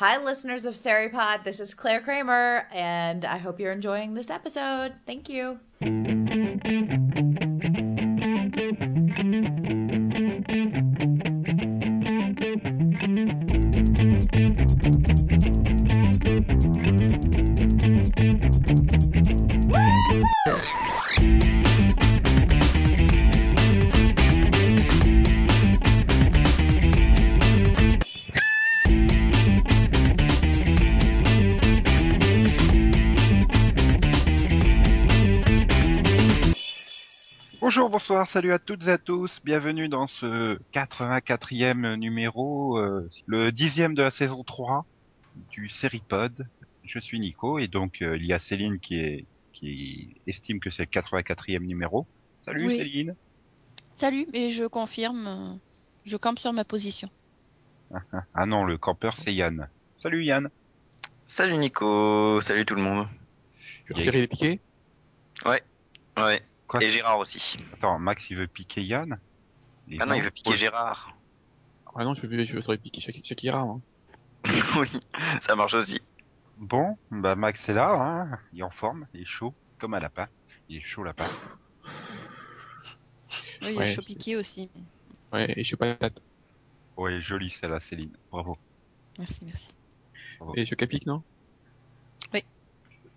Hi, listeners of Seripod. This is Claire Kramer, and I hope you're enjoying this episode. Thank you. Salut à toutes et à tous, bienvenue dans ce 84e numéro, euh, le dixième de la saison 3 du Seripod. Je suis Nico et donc euh, il y a Céline qui, est, qui estime que c'est le 84e numéro. Salut Oui. Céline. Salut, et je confirme, euh, je campe sur ma position. Ah non, le campeur c'est Yann. Salut Yann. Salut Nico, salut tout le monde. Tu Il y a- retires les piquets Ouais. Quoi Et Gérard aussi. Attends, Max il veut piquer Yann? Et Ah non, il veut piquer Ouais. Gérard. Ah non, je veux, je veux piquets Shak- Shakira, moi. oui, ça marche aussi. Bon, bah Max est là, hein. il est en forme, il est chaud, comme un lapin. Il est chaud lapin. Oui, il Ouais, chaud piqué aussi. Ouais, et je suis pas. Ouais, jolie celle-là Céline, bravo. Merci, merci. Et je suis capique, non?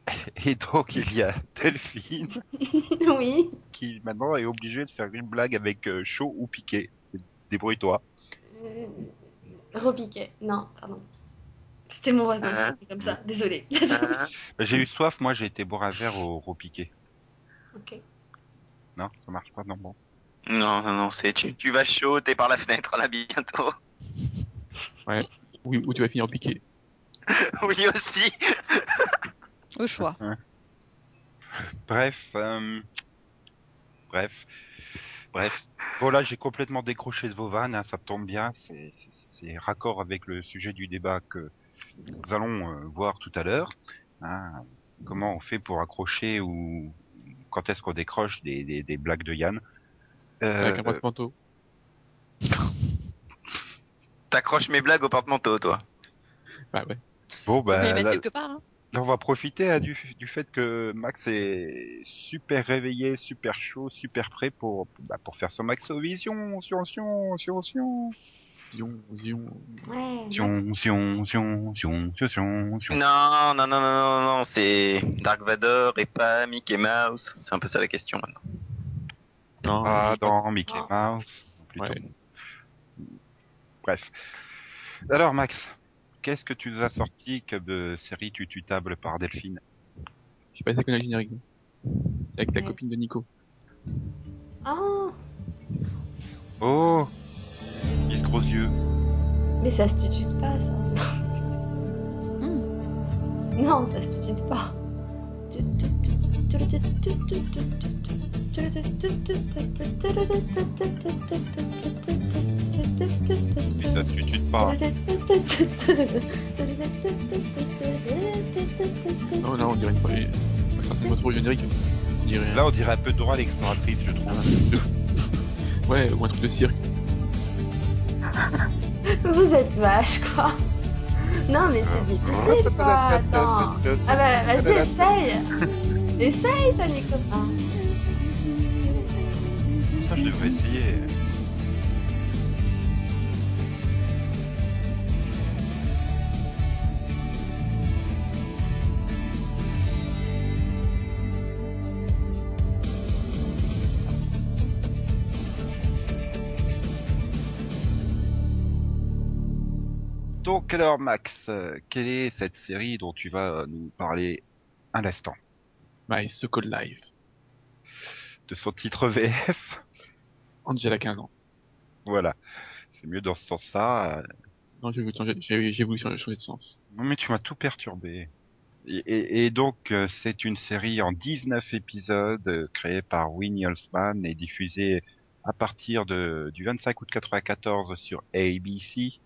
Et donc il y a Delphine oui. qui maintenant est obligé de faire une blague avec euh, chaud ou piqué. Débrouille-toi. Euh, repiquet. Non, pardon. C'était mon voisin. C'est comme ça. Désolé. Hein Bah, J'ai eu soif, moi j'ai été boire un verre au repiqué. ok. Non, ça marche pas, non bon. non, non, non, c'est tu, tu vas chaud, t'es par la fenêtre là bientôt. Oui, ou tu vas finir piqué. oui aussi. Au choix. Bref, euh, bref, bref. Bon là j'ai complètement décroché de vos vannes, hein, ça tombe bien, c'est raccord avec le sujet du débat que nous allons euh, voir tout à l'heure. hein. comment on fait pour accrocher ou quand est-ce qu'on décroche des, des, des blagues de Yann? Euh, Avec un porte-manteau. T'accroches mes blagues au porte-manteau, toi. Bah ouais. bon bah mettre là, quelque part. Hein. Là, on va profiter hein, du, du fait que Max est super réveillé, super chaud, super prêt pour, bah, pour faire son Max Vision, Sion, Sion, Sion, Sion, Zion, zion. Ouais. Sion, Sion, Sion, Sion, Sion, Sion, Sion. Non, non, non, non, non, non, c'est Dark Vador et pas Mickey Mouse. C'est un peu ça la question maintenant. Non, Ah, dans Mickey. Mouse. plutôt. Ouais. Bref. Alors, Max, qu'est-ce que tu nous as sorti comme de série tu tu tables par Delphine? Je sais pas si c'est générique. C'est avec Ouais. copine de Nico. Oh, Oh Miss Gros Yeux. mais ça se tutute pas, ça. Hmm. Non, ça se tutute pas. Mais ça se tutute pas. Non, là, on dirait une c'est pas trop générique, on dirait. Là, on dirait un peu Dora l'exploratrice, je trouve. un- Ouais, ou un truc de cirque. Vous êtes vache, quoi. Non, mais c'est difficile, quoi. Attends. Ah bah, vas-y, essaye. Essaye, t'as les copains. Je devrais essayer. Donc alors Max, euh, quelle est cette série dont tu vas nous parler à l'instant? My Second Life. De son titre VF Angela 15 ans. Voilà. C'est mieux dans ce sens-là. euh, Non, j'ai voulu changer, j'ai j'ai voulu changer de sens. Non mais tu m'as tout perturbé. Et, et- et donc euh, c'est une série en 19 épisodes euh, créée par Winnie Holzman et diffusée à partir de, du 25 août 94 sur ABC.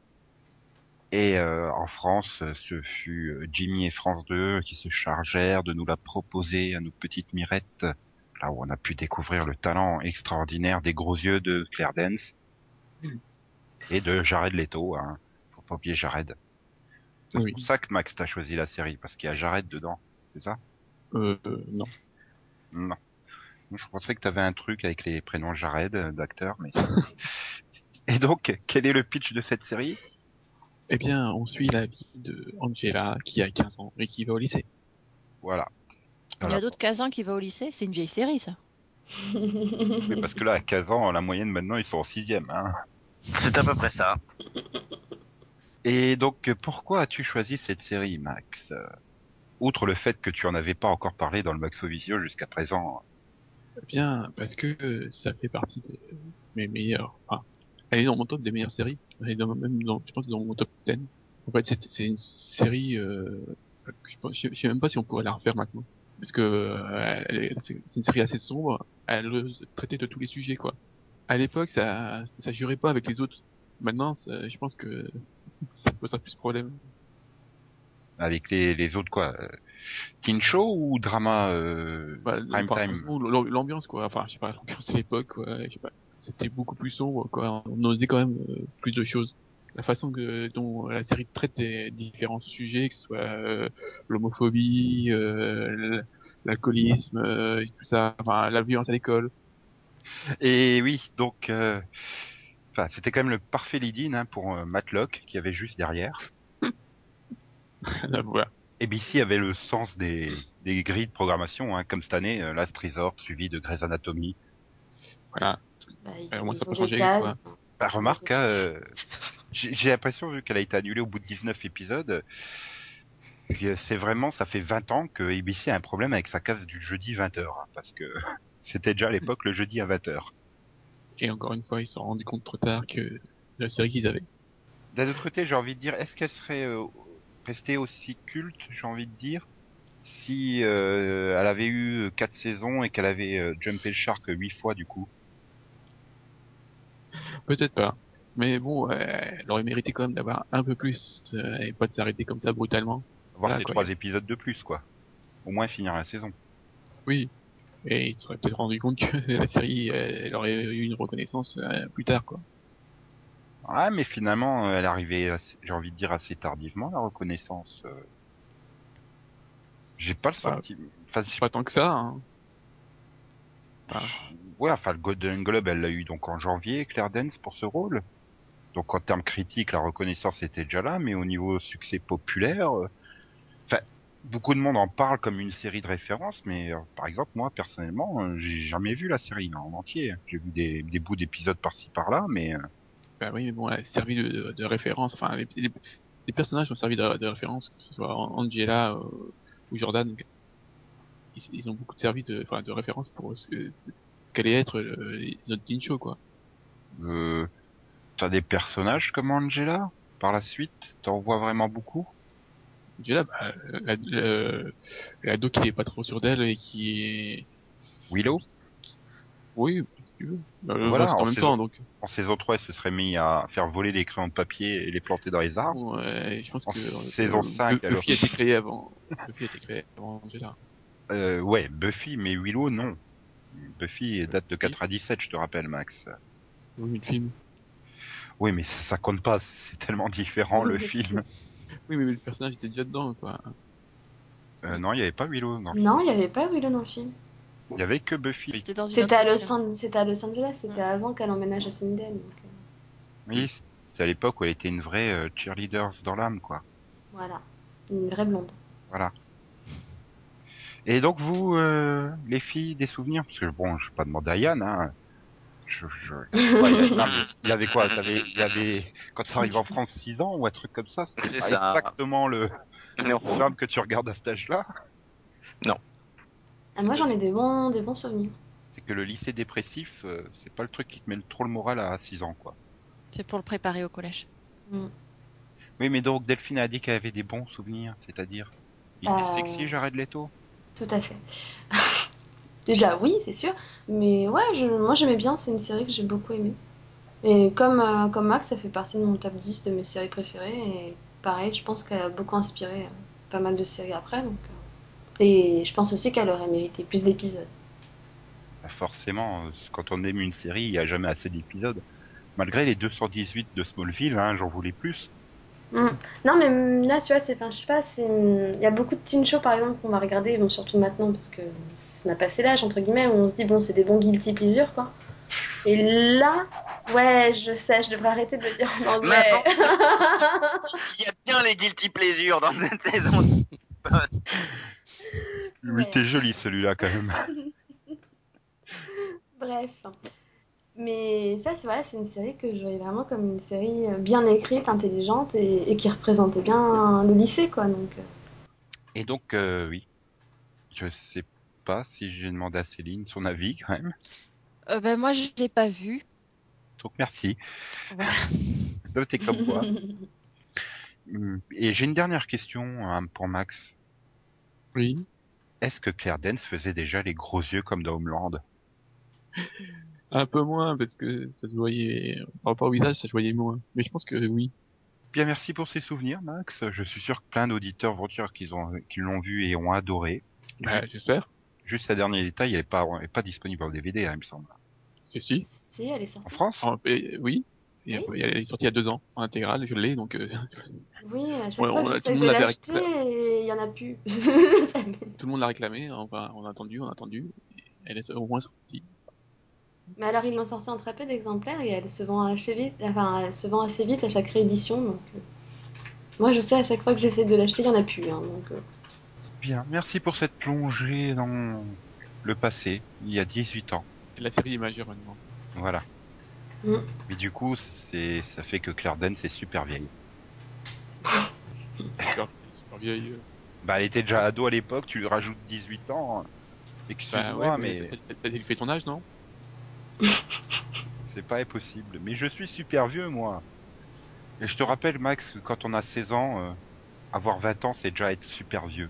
Et euh, en France, ce fut Jimmy et France 2 qui se chargèrent de nous la proposer à nos petites mirettes, là où on a pu découvrir le talent extraordinaire des gros yeux de Claire Dance et de Jared Leto. Hein. Faut pas oublier Jared. C'est Oui. pour ça que Max t'a choisi la série, parce qu'il y a Jared dedans, c'est ça? Euh, euh, non. Non. Je pensais que t'avais un truc avec les prénoms Jared euh, d'acteur, mais... Et donc, quel est le pitch de cette série? Eh bien, on suit la vie de Angela qui a 15 ans et qui va au lycée. Voilà. Il y a d'autres casins qui va au lycée? C'est une vieille série, ça. Oui, parce que là, à 15 ans, la moyenne maintenant, ils sont en sixième. Hein. C'est à peu près ça. Et donc, pourquoi as-tu choisi cette série, Max? Euh, Outre le fait que tu en avais pas encore parlé dans le Maxovisio jusqu'à présent. Eh bien, parce que euh, ça fait partie de mes meilleurs. Enfin, elle est dans mon top des meilleures séries. Elle est dans, même dans, je pense, dans mon top 10. En fait, c'est c'est une série. Euh, que je, pense- je, je sais même pas si on pourrait la refaire maintenant, parce que euh, c'est une série assez sombre. Elle traitait de tous les sujets, quoi. À l'époque, ça, ça jurait pas avec les autres. Maintenant, ça- je pense que ça posera plus de problème. Avec les, les autres, quoi Teen show ou drama euh, Bah, prime time? L'ambiance, quoi. Enfin, je sais pas, l'ambiance à l'époque, quoi. Je sais pas. C'était beaucoup plus sombre, quoi. On osait quand même euh, plus de choses. La façon que, dont la série traite des différents sujets, que ce soit euh, l'homophobie, euh, l'alcoolisme, euh, et tout ça, enfin, la violence à l'école. Et oui, donc... euh, Enfin, c'était quand même le parfait lead-in hein, pour euh, Matlock, qui avait juste derrière. Là, voilà. ABC avait le sens des, des grilles de programmation, hein, comme cette année, Last Resort, suivi de Grey's Anatomy. Voilà. Bah, ils, Euh, moi, ils ça peut changer. Bah, remarque, hein, euh, j'ai l'impression, vu qu'elle a été annulée au bout de 19 épisodes, que c'est vraiment, ça fait 20 ans que ABC a un problème avec sa case du jeudi 20h, parce que c'était déjà à l'époque le jeudi à 20h. Et encore une fois, ils se sont rendus compte trop tard que la série qu'ils avaient. D'un autre côté, j'ai envie de dire, est-ce qu'elle serait euh, restée aussi culte, j'ai envie de dire, si euh, elle avait eu quatre saisons et qu'elle avait euh, jumpé le shark huit fois du coup? Peut-être pas. Mais bon, euh, elle aurait mérité quand même d'avoir un peu plus euh, et pas de s'arrêter comme ça brutalement. Voir Voilà, ces trois épisodes de plus, quoi. Au moins finir la saison. Oui. Et ils se seraient peut-être rendu compte que la série, elle, elle aurait eu une reconnaissance euh, plus tard, quoi. Ouais, mais finalement, euh, elle est arrivée, assez- j'ai envie de dire, assez tardivement, la reconnaissance. euh. J'ai pas le Bah, sentiment... Enfin, Pas tant que ça, hein. Enfin, ouais, enfin, le Golden Globe, elle l'a eu donc en janvier, Claire Dance, pour ce rôle. Donc en termes critiques, la reconnaissance était déjà là, mais au niveau succès populaire, euh, enfin, beaucoup de monde en parle comme une série de référence, mais euh, par exemple, moi, personnellement, euh, j'ai jamais vu la série en entier. J'ai vu des, des bouts d'épisodes par-ci par-là, mais... euh, bah oui, mais bon, elle a servi de, de, de référence. Enfin, les, les, les personnages ont servi de, de référence, que ce soit Angela ou Jordan. Ils, ils ont beaucoup servi de, enfin, de référence pour ce, qu'allait être notre teen show, quoi. Euh, T'as des personnages comme Angela par la suite? T'en vois vraiment beaucoup? Angela, bah, la, qui est pas trop sûr d'elle et qui est, Willow? Oui, si tu veux. Euh, Voilà, en en même saison- temps, donc. En saison 3, elle se serait mis à faire voler les crayons de papier et les planter dans les arbres. Ouais, je pense En que saison 5, Buffy a été créé avant. Buffy a été créé avant Angela. Euh, ouais, Buffy, mais Willow, non. Buffy date de 97, je te rappelle, Max. Oui, le film. Oui, mais ça, ça compte pas, c'est tellement différent le film. Oui, mais le personnage était déjà dedans, quoi. Euh, non, il y avait pas Willow. Non. Non, il n'y avait pas Willow dans le film. Il y avait que Buffy. C'était dans à, An- à Los Angeles, c'était avant qu'elle emménage à donc, euh, Oui, c'est à l'époque où elle était une vraie euh, cheerleader dans l'âme, quoi. voilà, une vraie blonde. Voilà. Et donc vous, euh, les filles, des souvenirs? Parce que bon, je vais pas demander à Yann, hein. Je, je... ouais, il, y il avait quoi? Il avait, il avait, quand ça arrive en France, 6 ans ou un truc comme ça? C'est C'est pas ça. exactement le Non. programme que tu regardes à cet âge-là? Ah, moi j'en ai des bons, des bons souvenirs. C'est que le lycée dépressif, euh, c'est pas le truc qui te met trop le moral à 6 ans, quoi. C'est pour le préparer au collège. Oui, mais donc Delphine a dit qu'elle avait des bons souvenirs, c'est-à-dire Il était Euh. sexy, Jared Leto? Tout à fait. Déjà oui, c'est sûr, mais ouais, je, moi j'aimais bien, c'est une série que j'ai beaucoup aimée. Et comme, euh, comme Max, ça fait partie de mon top 10 de mes séries préférées, et pareil, je pense qu'elle a beaucoup inspiré euh, pas mal de séries après, donc... euh, Et je pense aussi qu'elle aurait mérité plus d'épisodes. Bah, Forcément, quand on aime une série, il y a jamais assez d'épisodes. Malgré les 218 de Smallville, hein, j'en voulais plus. Mm. Non, mais là, tu vois, c'est, enfin, je sais pas, c'est, il y a beaucoup de teen shows par exemple qu'on va regarder, bon, surtout maintenant parce que on a passé l'âge entre guillemets où on se dit bon, c'est des bons guilty pleasure quoi. Et là, ouais, je sais, je devrais arrêter de le dire en anglais. Il y a bien les guilty pleasures dans cette saison. Oui, t'es joli celui-là quand même. Bref. Mais ça, c'est vrai, c'est une série que je voyais vraiment comme une série euh, bien écrite, intelligente et, et qui représentait bien le lycée, quoi. Donc, euh, Et donc, euh, oui, je sais pas si j'ai demandé à Céline son avis quand même. Euh, ben, moi, je l'ai pas vu. Donc merci. Voilà. T'es comme moi. Et j'ai une dernière question hein, pour Max. Oui. Est-ce que Claire Dance faisait déjà les gros yeux comme dans Homeland? Un peu moins, parce que ça se voyait, par rapport au visage, ça se voyait moins. Mais je pense que oui. Bien, merci pour ces souvenirs, Max. Je suis sûr que plein d'auditeurs vont dire qu'ils ont, qu'ils l'ont vu et ont adoré. Bah, j'espère. Juste un dernier détail, elle est pas, elle est pas disponible en DVD, hein, il me semble. Si, si. si, elle est En sortie. France? En- et- oui. Et Oui. après, elle est sortie il y a deux ans, en intégrale, je l'ai, donc euh, Oui, à chaque Ouais, fois on que tout le de monde l'acheter, il y en a plus. Tout le monde l'a réclamé. Enfin, on a attendu, on a attendu. Elle est au moins sortie. Mais alors, ils l'ont sorti en très peu d'exemplaires et elle se vend assez vite, enfin, elle se vend assez vite à chaque réédition. Donc, euh, moi, je sais, à chaque fois que j'essaie de l'acheter, il y en a plus. hein, donc, euh, Bien, merci pour cette plongée dans le passé, il y a 18 ans. Et la série est majeure maintenant. Voilà. Mm. Mais du coup, c'est, ça fait que Claire Dance est super vieille. Super, super vieille. euh. Bah, elle était déjà ado à l'époque, tu lui rajoutes 18 ans. Excuse-moi, Bah, ouais, mais Ça, ça, ça fait ton âge, non c'est pas impossible. Mais je suis super vieux, moi. Et je te rappelle, Max, que quand on a 16 ans, euh, avoir 20 ans, c'est déjà être super vieux.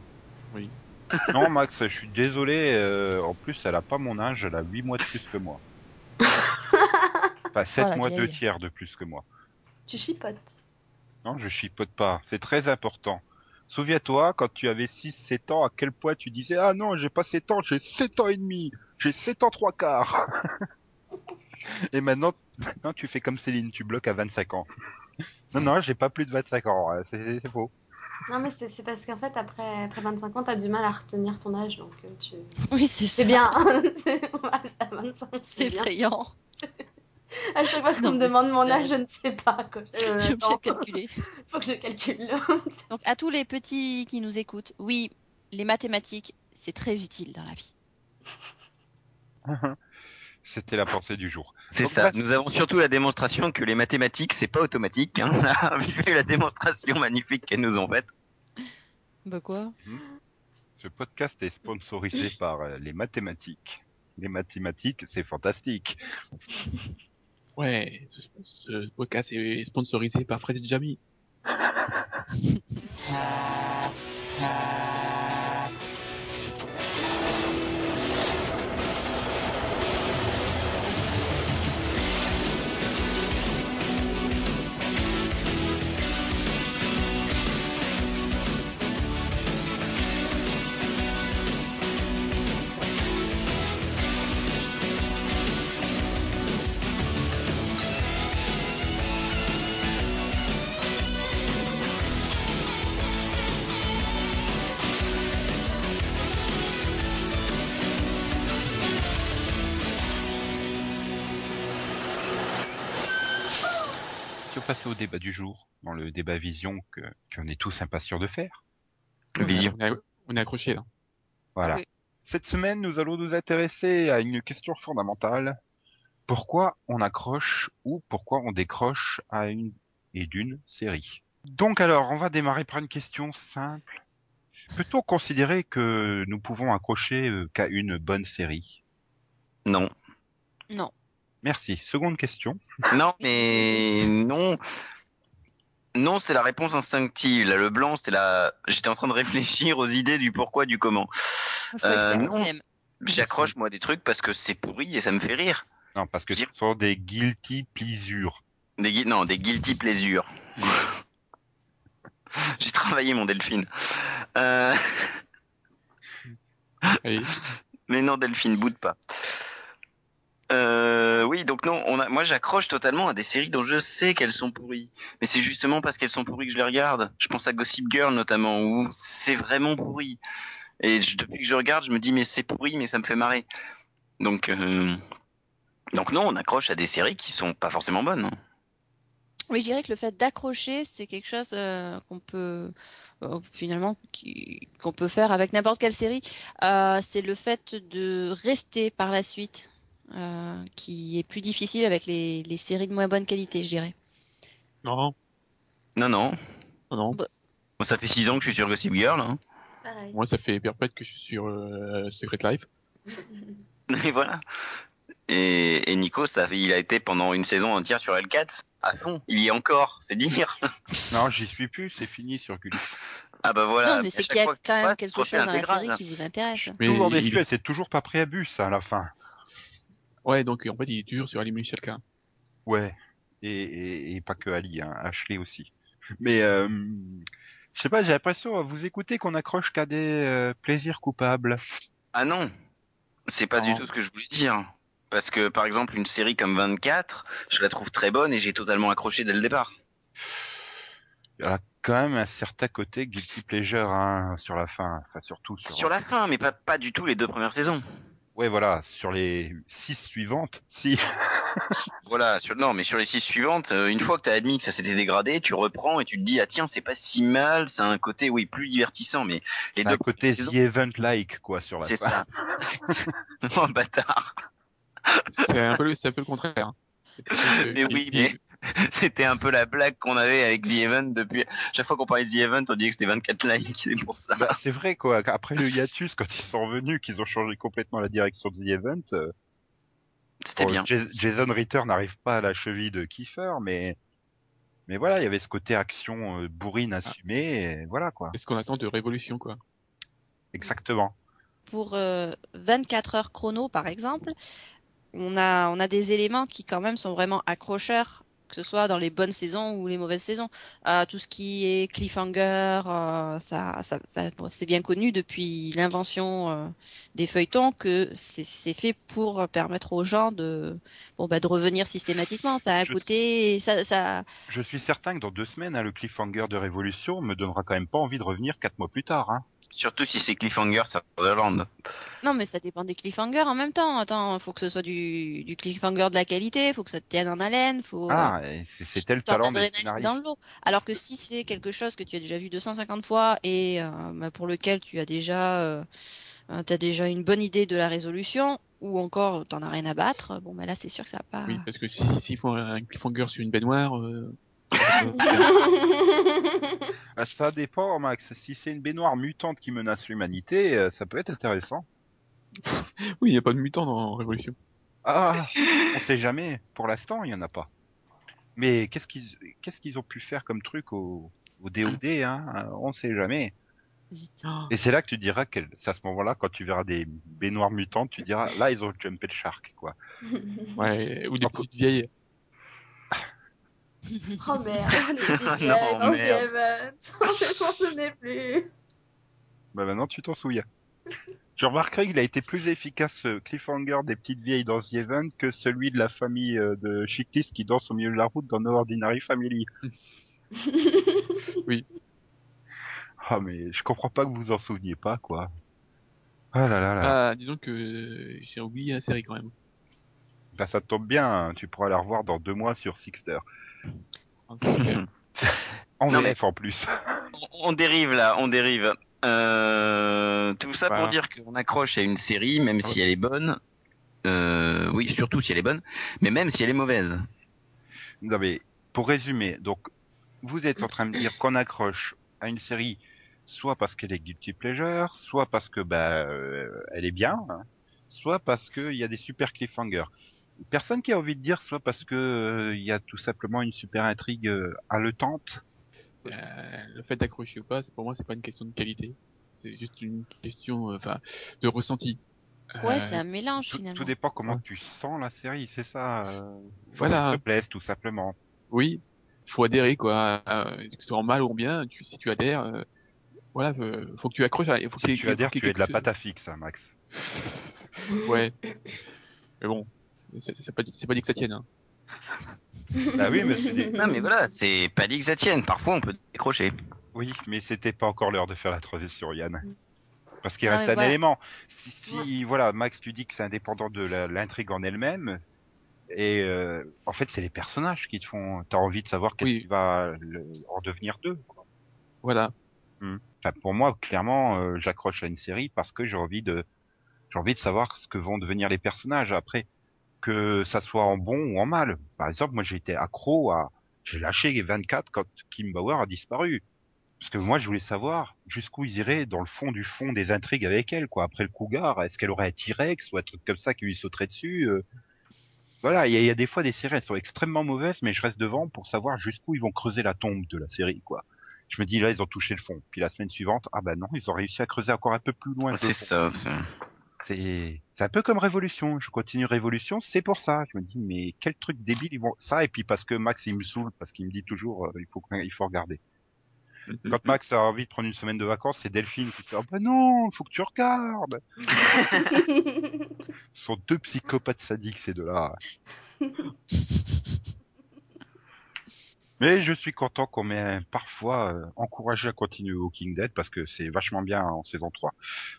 Oui. non, Max, je suis désolé. euh, en plus, elle a pas mon âge, elle a 8 mois de plus que moi. Enfin, 7 Oh, la mois, 2 vieille. tiers de plus que moi. tu chipotes. Non, je chipote pas. C'est très important. Souviens-toi, quand tu avais 6-7 ans, à quel point tu disais Ah non, j'ai pas 7 ans, j'ai 7 ans et demi, j'ai 7 ans 3 quarts. Et maintenant, maintenant, tu fais comme Céline, tu bloques à 25 ans. non, non, j'ai pas plus de 25 ans, c'est faux. Non, mais c'est parce qu'en fait, après, après 25 ans, t'as du mal à retenir ton âge. Donc, euh, tu... Oui, c'est ça. c'est bien. C'est- on reste à 25, C'est c'est bien. effrayant. À chaque fois qu'on me demande mon âge, je ne sais pas. Quoi. Euh, Je suis obligée de calculer. faut que je calcule. Donc, à tous les petits qui nous écoutent, oui, les mathématiques, c'est très utile dans la vie. C'était la pensée du jour. C'est ça. bref. Nous avons surtout la démonstration que les mathématiques, c'est pas automatique. Hein. On a vu la démonstration magnifique qu'elles nous ont faite. Bah quoi? Ce podcast est sponsorisé par euh, les mathématiques. Les mathématiques, c'est fantastique. Ouais, ce, ce podcast est sponsorisé par Fred et Passait au débat du jour, dans le débat vision que qu'on est tous impatients de faire. Vision. On est, on est accroché là. Voilà. Oui. Cette semaine, nous allons nous intéresser à une question fondamentale. Pourquoi on accroche ou pourquoi on décroche à une et d'une série? Donc alors, on va démarrer par une question simple. Peut-on considérer que nous pouvons accrocher euh, qu'à une bonne série? Non. Non. Merci. Seconde question. Non, mais non. Non, c'est la réponse instinctive. Là, le blanc, c'était la. J'étais en train de réfléchir aux idées du pourquoi, du comment. Euh, non. J'accroche moi des trucs parce que c'est pourri et ça me fait rire. Non, parce que ce Dire- sont des guilty pleasures. Des gui- non, des guilty pleasures. J'ai travaillé mon Delphine. Euh... Mais non, Delphine, boude pas. Euh, oui, donc non, moi j'accroche totalement à des séries dont je sais qu'elles sont pourries. Mais c'est justement parce qu'elles sont pourries que je les regarde. Je pense à Gossip Girl notamment, où c'est vraiment pourri. Et depuis que je regarde, je me dis mais c'est pourri, mais ça me fait marrer. Donc, euh, donc non, on accroche à des séries qui sont pas forcément bonnes. Oui, je dirais que le fait d'accrocher, c'est quelque chose euh, qu'on peut finalement qu'on peut faire avec n'importe quelle série. C'est le fait de rester par la suite euh, qui est plus difficile avec les, les séries de moins bonne qualité, je dirais. Non, Non, non. non, non. Bah. Bon, ça fait six ans que je suis sur Gossip Girl. Hein. Pareil. Moi, ça fait perpète que je suis sur euh, Secret Life. Et voilà. Et, et Nico, ça, fait- il a été pendant une saison entière sur L4 à fond. Il y est encore, c'est dire. Non, j'y suis plus, c'est fini sur Gulli. Ah bah voilà. non, mais c'est qu'il y a quand même quelque chose dans la série qui vous intéresse. Mais Toujours il- déçu, elle s'est toujours pas pris à bus à la fin. Ouais, donc en fait, il est toujours sur Ali Michalka. Ouais. Et, et, et pas que Ali, hein, Ashley aussi. Mais euh, je sais pas, j'ai l'impression à vous écouter qu'on accroche qu'à des euh, plaisirs coupables. Ah non, c'est pas Non. du tout ce que je voulais dire. Parce que par exemple, une série comme 24, je la trouve très bonne et j'ai totalement accroché dès le départ. Il y a quand même un certain côté guilty pleasure hein, sur la fin, enfin surtout sur. Sur la fin, mais pas, pas du tout les deux premières saisons. Ouais, voilà, sur les six suivantes, si. Voilà, sur, non, mais sur les six suivantes, euh, une fois que t'as admis que ça s'était dégradé, tu reprends et tu te dis, ah tiens, c'est pas si mal, c'est un côté, oui, plus divertissant, mais les C'est deux un côté saisons- The Event-like, quoi, sur la c'est ça. oh, bâtard. C'est un peu le, c'est un peu le contraire. hein. Mais oui, mais- C'était un peu la blague qu'on avait avec The Event depuis. Chaque fois qu'on parlait de The Event, on disait que c'était 24 likes, c'est pour ça. Bah, c'est vrai, quoi. Après le hiatus, quand ils sont revenus, qu'ils ont changé complètement la direction de The Event, euh, C'était bon, bien. Jas- Jason Ritter n'arrive pas à la cheville de Kiefer, mais mais voilà, il y avait ce côté action euh, bourrine assumée, et voilà, quoi. C'est ce qu'on attend de Révolution, quoi. Exactement. Pour euh, 24 heures chrono, par exemple, on a, on a des éléments qui quand même sont vraiment accrocheurs, que ce soit dans les bonnes saisons ou les mauvaises saisons. Euh, tout ce qui est cliffhanger, euh, ça, ça, enfin, bon, c'est bien connu depuis l'invention euh, des feuilletons que c'est c'est fait pour permettre aux gens de, bon, bah, de revenir systématiquement. Ça a un Je- côté, ça, ça, Je suis certain que dans deux semaines, hein, le cliffhanger de Révolution me donnera quand même pas envie de revenir quatre mois plus tard. Hein. Surtout si c'est Cliffhanger Sutherland. Non, mais ça dépend des cliffhangers en même temps. Attends, faut que ce soit du, du cliffhanger de la qualité, faut que ça te tienne en haleine, faut. Ah, c'est tel talent des dans le lot. Alors que si c'est quelque chose que tu as déjà vu 250 fois et euh, bah, pour lequel tu as déjà, euh, euh, t'as déjà une bonne idée de la résolution, ou encore t'en as rien à battre, bon, bah là c'est sûr que ça va pas. Oui, parce que si, s'ils font un cliffhanger sur une baignoire, euh, Ça dépend, Max. Si c'est une baignoire mutante qui menace l'humanité, euh, ça peut être intéressant. oui, il n'y a pas de mutant dans Révolution. Ah, on sait jamais. Pour l'instant, il y en a pas. Mais qu'est-ce qu'ils qu'est-ce qu'ils ont pu faire comme truc au, au DOD hein On sait jamais. Et c'est là que tu diras que c'est à ce moment-là quand tu verras des baignoires mutantes, tu diras là ils ont jumpé le shark quoi. ouais, ou des petites vieilles. Oh merde, les petites Non, vieilles dans merde. The Event. Je m'en souvenais plus. Bah maintenant tu t'en souviens. Tu remarquerais qu'il a été plus efficace ce cliffhanger des petites vieilles dans The Event que celui de la famille euh, de Chiclist qui danse au milieu de la route dans No Ordinary Family. Ah mais je comprends pas que vous vous en souveniez pas quoi. Ah là là là. Ah, disons que euh, j'ai oublié la série quand même. Bah ça tombe bien, hein, tu pourras la revoir dans deux mois sur Sixter. Ah. En Non, VF en plus. on dérive là, on dérive. Euh, tout ça pour dire qu'on accroche à une série, même si elle est bonne. Euh, oui, surtout si elle est bonne, mais même si elle est mauvaise. Non mais pour résumer, donc vous êtes en train de dire qu'on accroche à une série soit parce qu'elle est guilty pleasure, soit parce que bah euh, elle est bien, hein, soit parce qu'il y a des super cliffhangers. Personne qui a envie de dire soit parce que euh, il y a tout simplement une super intrigue euh, haletante. Euh, le fait d'accrocher ou pas, c'est- pour moi, c'est pas une question de qualité. C'est juste une question, euh, enfin, de ressenti. Ouais, Euh, c'est un mélange Tout, finalement. tout dépend comment Ouais. tu sens la série, c'est ça. Euh, Voilà. te plaise tout simplement. Oui, faut adhérer quoi. Euh, que ce soit en mal ou en bien, tu, si tu adhères, euh, voilà, euh, faut que tu accroches. à- Faut Si qu'il- tu adhères, qu'il y tu ait es de la pâte à fixe, hein, Max. Ouais. Mais bon, C'est pas, pas dit que ça tienne. Hein. Ah oui, mais c'est des- Non, mais voilà, c'est pas dit que ça tienne. Parfois, on peut décrocher. Oui, mais c'était pas encore l'heure de faire la transition, Yann. Parce qu'il Non, reste un voilà. élément. Si, si voilà, Max, tu dis que c'est indépendant de l'intrigue en elle-même, et euh, en fait, c'est les personnages qui te font. T'as envie de savoir qu'est-ce Oui. qui va le- en devenir d'eux. Voilà. Enfin, pour moi, clairement, euh, j'accroche à une série parce que j'ai envie de, j'ai envie de savoir ce que vont devenir les personnages après, que ça soit en bon ou en mal. Par exemple, moi, j'ai été accro à, j'ai lâché les 24 quand Kim Bauer a disparu. Parce que moi, je voulais savoir jusqu'où ils iraient dans le fond du fond des intrigues avec elle, quoi. Après le cougar, est-ce qu'elle aurait un T-Rex ou un truc comme ça qui lui sauterait dessus euh. Voilà, il y, a- il y a des fois des séries, elles sont extrêmement mauvaises, mais je reste devant pour savoir jusqu'où ils vont creuser la tombe de la série, quoi. Je me dis là, ils ont touché le fond. Puis la semaine suivante, ah bah non, ils ont réussi à creuser encore un peu plus loin. C'est ça. C'est- un peu comme Révolution. Je continue Révolution, c'est pour ça. Je me dis mais quel truc débile ils vont ça et puis parce que Max il me saoule parce qu'il me dit toujours euh, il faut il faut regarder. Quand Max a envie de prendre une semaine de vacances, c'est Delphine qui fait ah bah non, il faut que tu regardes. Ce sont deux psychopathes sadiques ces deux-là. Mais je suis content qu'on m'ait parfois euh, encouragé à continuer Walking Dead parce que c'est vachement bien en saison 3.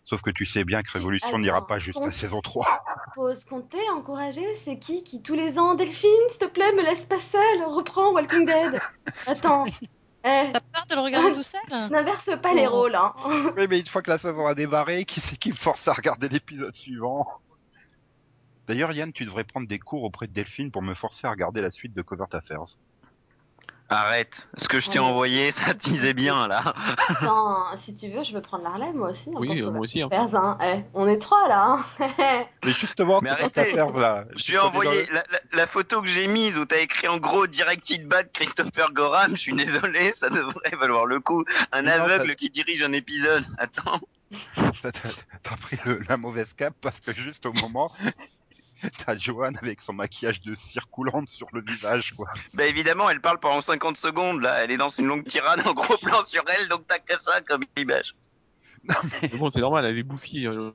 Sauf que tu sais bien que Révolution n'ira pas jusqu'à on- saison 3. Faut se compter, encourager, c'est qui? Qui tous les ans? Delphine, s'il te plaît, me laisse pas seule, reprends Walking Dead. Attends. Eh, T'as peur de le regarder tout seul? N'inverse pas les Oh. rôles, hein. Oui, mais une fois que la saison a démarré, qui c'est qui me force à regarder l'épisode suivant? D'ailleurs, Yann, tu devrais prendre des cours auprès de Delphine pour me forcer à regarder la suite de Covert Affairs. Arrête. Ce que je t'ai envoyé, ça te disait bien, là. Attends, si tu veux, je peux prendre la relève, moi aussi. Oui, euh, moi aussi. hein. Faire, hein. Eh, on est trois là. hein. Mais justement, Mais arrêtez. Là? Je lui ai envoyé la, la- la photo que j'ai mise où t'as écrit en gros Directed Bad Christopher Gorham. Je suis désolé, ça devrait valoir le coup. Un non, aveugle ça- qui dirige un épisode. Attends. T'as- pris le- la mauvaise cape parce que juste au moment, t'as Joanne avec son maquillage de cire coulante sur le visage, quoi. Bah évidemment, elle parle pendant 50 secondes là. Elle est dans une longue tirade en gros plan sur elle, donc t'as que ça comme image. Mais bon, c'est normal, elle est bouffie. euh,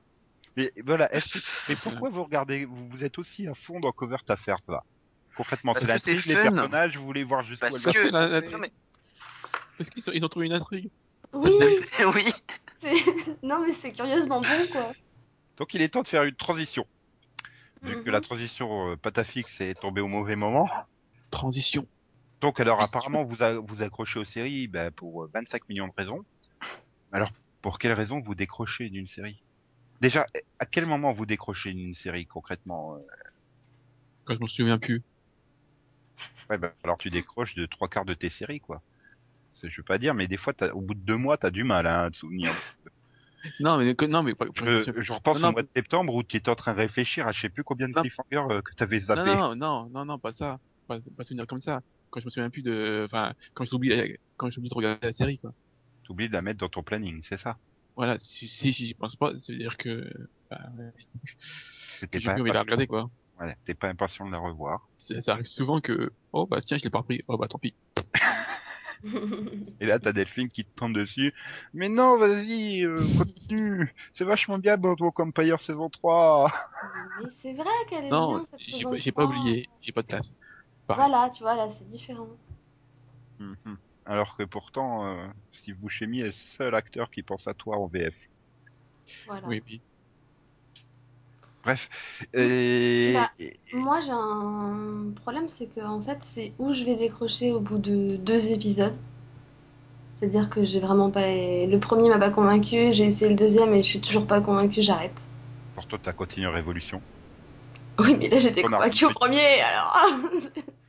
Mais voilà, est-ce que... mais pourquoi vous regardez, vous, vous êtes aussi à fond dans Covert Affairs, là? Concrètement, c'est c'est l'intrigue, les personnages, vous voulez voir jusqu'où Parce que- la- la-. Non mais Parce qu'ils ont, ils ont trouvé une intrigue? Oui, oui. non mais c'est curieusement bon quoi. Donc il est temps de faire une transition. Vu que Mhm. la transition euh, Patafix est tombée au mauvais moment. Transition. Donc alors apparemment vous a- vous accrochez aux séries ben, pour euh, 25 millions de raisons. Alors pour quelles raisons vous décrochez d'une série? Déjà, à quel moment vous décrochez d'une série concrètement euh? Quand je m'en souviens plus. Ouais, ben, alors tu décroches de trois quarts de tes séries quoi. Je veux pas dire, mais des fois au bout de deux mois t'as du mal hein, à te souvenir. Non, mais, non, mais Je, je repense Non, au mois de septembre où tu étais en train de réfléchir à je sais plus combien de cliffhangers euh, que t'avais zappé. non, non, non, non, pas ça. Pas, pas souvenir comme ça. Quand je me souviens plus de, enfin, quand j'oublie, quand j'oublie de regarder la série, quoi. T'oublies de la mettre dans ton planning, c'est ça Voilà, si, si, j'y pense pas, ça veut dire que, bah, Que j'ai pas plus envie de la regarder, quoi. Ouais, t'es pas impatient de la revoir. Ça, ça arrive souvent que, oh, bah, tiens, je l'ai pas repris. Oh, bah, tant pis. Et là, t'as Delphine qui te tombe dessus. Mais non, vas-y, euh, continue. C'est vachement bien Boardwalk Empire saison 3. mais c'est vrai qu'elle est Non, bien cette j'ai saison pas, j'ai pas 3. oublié, j'ai pas de place. Pareil. Voilà, tu vois là, c'est différent. Mhm. Alors que pourtant, euh, Steve Buscemi est le seul acteur qui pense à toi en VF. Voilà. Oui, oui. Bref. Et... Bah, et- Moi, j'ai un problème, c'est que en fait, c'est où je vais décrocher au bout de deux épisodes. C'est-à-dire que j'ai vraiment pas. Le premier m'a pas convaincu, j'ai essayé le deuxième et je suis toujours pas convaincue, j'arrête. Pour toi, t'as continué Révolution. Oui, mais là j'étais convaincue au premier, alors.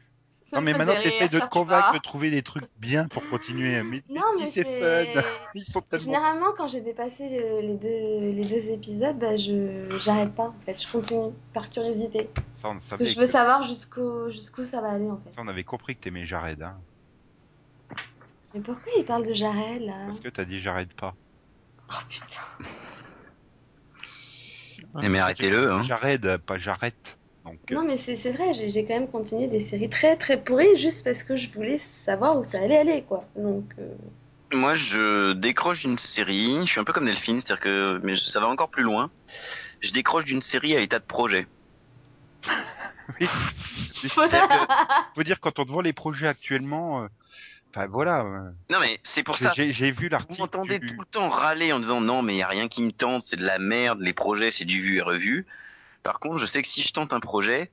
Ça Non, mais maintenant, rire, t'essaies de te convaincre de trouver des trucs bien pour continuer. Mais, mais Non, si, mais c'est c'est. fun. Ils sont tellement... Généralement, quand j'ai dépassé le- les, deux, les deux épisodes, bah, je j'arrête pas en fait, je continue par curiosité. Ça, on Parce que je veux que- savoir jusqu'où jusqu'où ça va aller en fait. ça, on avait compris que t'aimais Jared, hein. Mais pourquoi il parle de Jared là? Parce que t'as dit j'arrête pas. Oh putain. Eh, mais arrêtez-le, hein. Jared, pas j'arrête. Donc, euh, Non, mais c'est c'est vrai, j'ai j'ai quand même continué des séries très très pourries juste parce que je voulais savoir où ça allait aller quoi. Donc. euh, Moi, je décroche d'une série. Je suis un peu comme Delphine, c'est-à-dire que mais ça va encore plus loin. Je décroche d'une série à état de projet. Oui. Faut dire quand on te voit les projets actuellement, euh, enfin voilà. Non mais c'est pour ça. J'ai vu Vous l'article. m'entendez du- tout le temps râler en disant non mais y a rien qui me tente, c'est de la merde, les projets c'est du vu et revu. Par contre, je sais que si je tente un projet,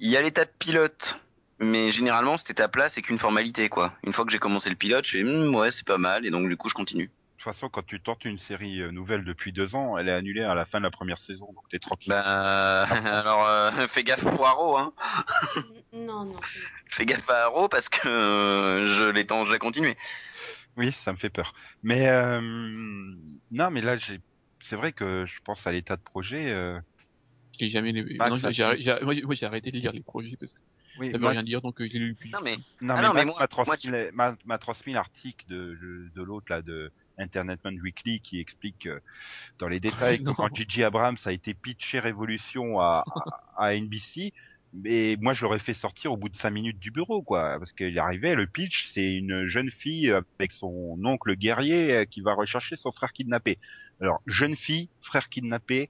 il y a l'état de pilote. Mais généralement, cette étape-là, c'est qu'une formalité, quoi. Une fois que j'ai commencé le pilote, je fais, Hum, ouais, c'est pas mal, et donc du coup, je continue. De toute façon, quand tu tentes une série euh, nouvelle depuis deux ans, elle est annulée à la fin de la première saison, donc t'es tranquille. Bah, alors, euh, fais gaffe au Arrow, hein. non, non. Fais gaffe à Arrow parce que euh, je l'ai je l'ai continué. Oui, ça me fait peur. Mais euh, non, mais là, j'ai. C'est vrai que je pense à l'état de projet. J'ai jamais. Max, non, j'ai, moi, arrêté de lire les projets parce que Oui, ça veut Max- rien dire, donc euh, j'ai lu plus. Non mais, Non, Ah mais non, mais Max moi- m'a transmis, moi, tu- les- m'a- m'a transmis l'article de, de, de l'autre là de Internetman Weekly qui explique euh, dans les détails Non. comment Gigi Abrams a été pitché Révolution à, à, à NBC. Mais moi, je l'aurais fait sortir au bout de cinq minutes du bureau, quoi, parce qu'il arrivait. Le pitch, c'est une jeune fille avec son oncle guerrier qui va rechercher son frère kidnappé. Alors, jeune fille, frère kidnappé.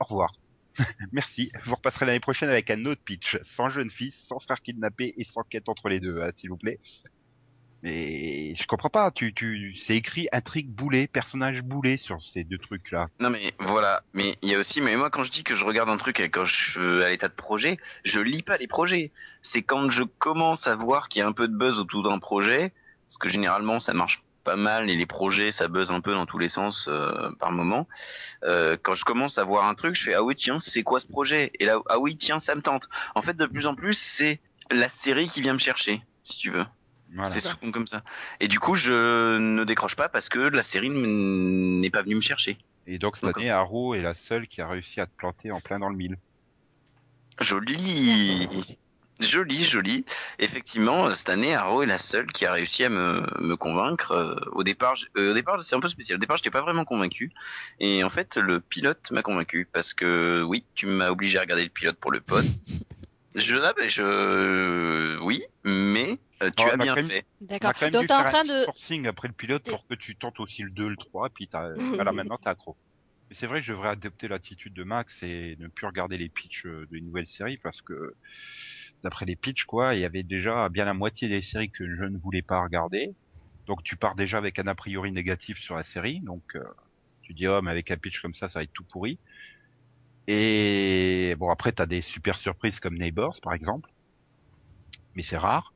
Au revoir. Merci. Vous repasserez l'année prochaine avec un autre pitch, sans jeune fille, sans frère kidnappé et sans quête entre les deux, hein, s'il vous plaît. Mais je comprends pas. Tu, tu, c'est écrit intrigue boulet, personnage boulet sur ces deux trucs-là. non mais voilà. Mais il y a aussi, mais moi quand je dis que je regarde un truc et quand je suis à l'état de projet, je lis pas les projets. C'est quand je commence à voir qu'il y a un peu de buzz autour d'un projet, parce que généralement ça marche pas mal et les projets ça buzz un peu dans tous les sens euh, par moment. Euh, quand je commence à voir un truc, je fais ah oui tiens c'est quoi ce projet? Et là ah oui tiens ça me tente. En fait de plus en plus c'est la série qui vient me chercher si tu veux. Voilà. C'est souvent comme ça. Et du coup, je ne décroche pas parce que la série n'est pas venue me chercher. Et donc cette année, Arrow est la seule qui a réussi à te planter en plein dans le mille. Joli, joli, joli. Effectivement, cette année, Arrow est la seule qui a réussi à me, me convaincre. Euh, Au départ, euh, au départ, c'est un peu spécial. Au départ, j'étais pas vraiment convaincu. Et en fait, le pilote m'a convaincu parce que oui, tu m'as obligé à regarder le pilote pour le pod. Je, ah ben, je, oui, mais euh, tu Oh, as bien même- fait. D'accord. Donc t'es en train un de. forcing après le pilote pour que tu tentes aussi le 2, le 3, puis t'as, voilà, maintenant t'es accro. Mais c'est vrai que je devrais adopter l'attitude de Max et ne plus regarder les pitchs euh, de nouvelles séries parce que, d'après les pitchs, quoi, il y avait déjà bien la moitié des séries que je ne voulais pas regarder. Donc tu pars déjà avec un a priori négatif sur la série, donc euh, tu dis oh mais avec un pitch comme ça, ça va être tout pourri. Et bon après t'as des super surprises comme Neighbors par exemple, mais c'est rare.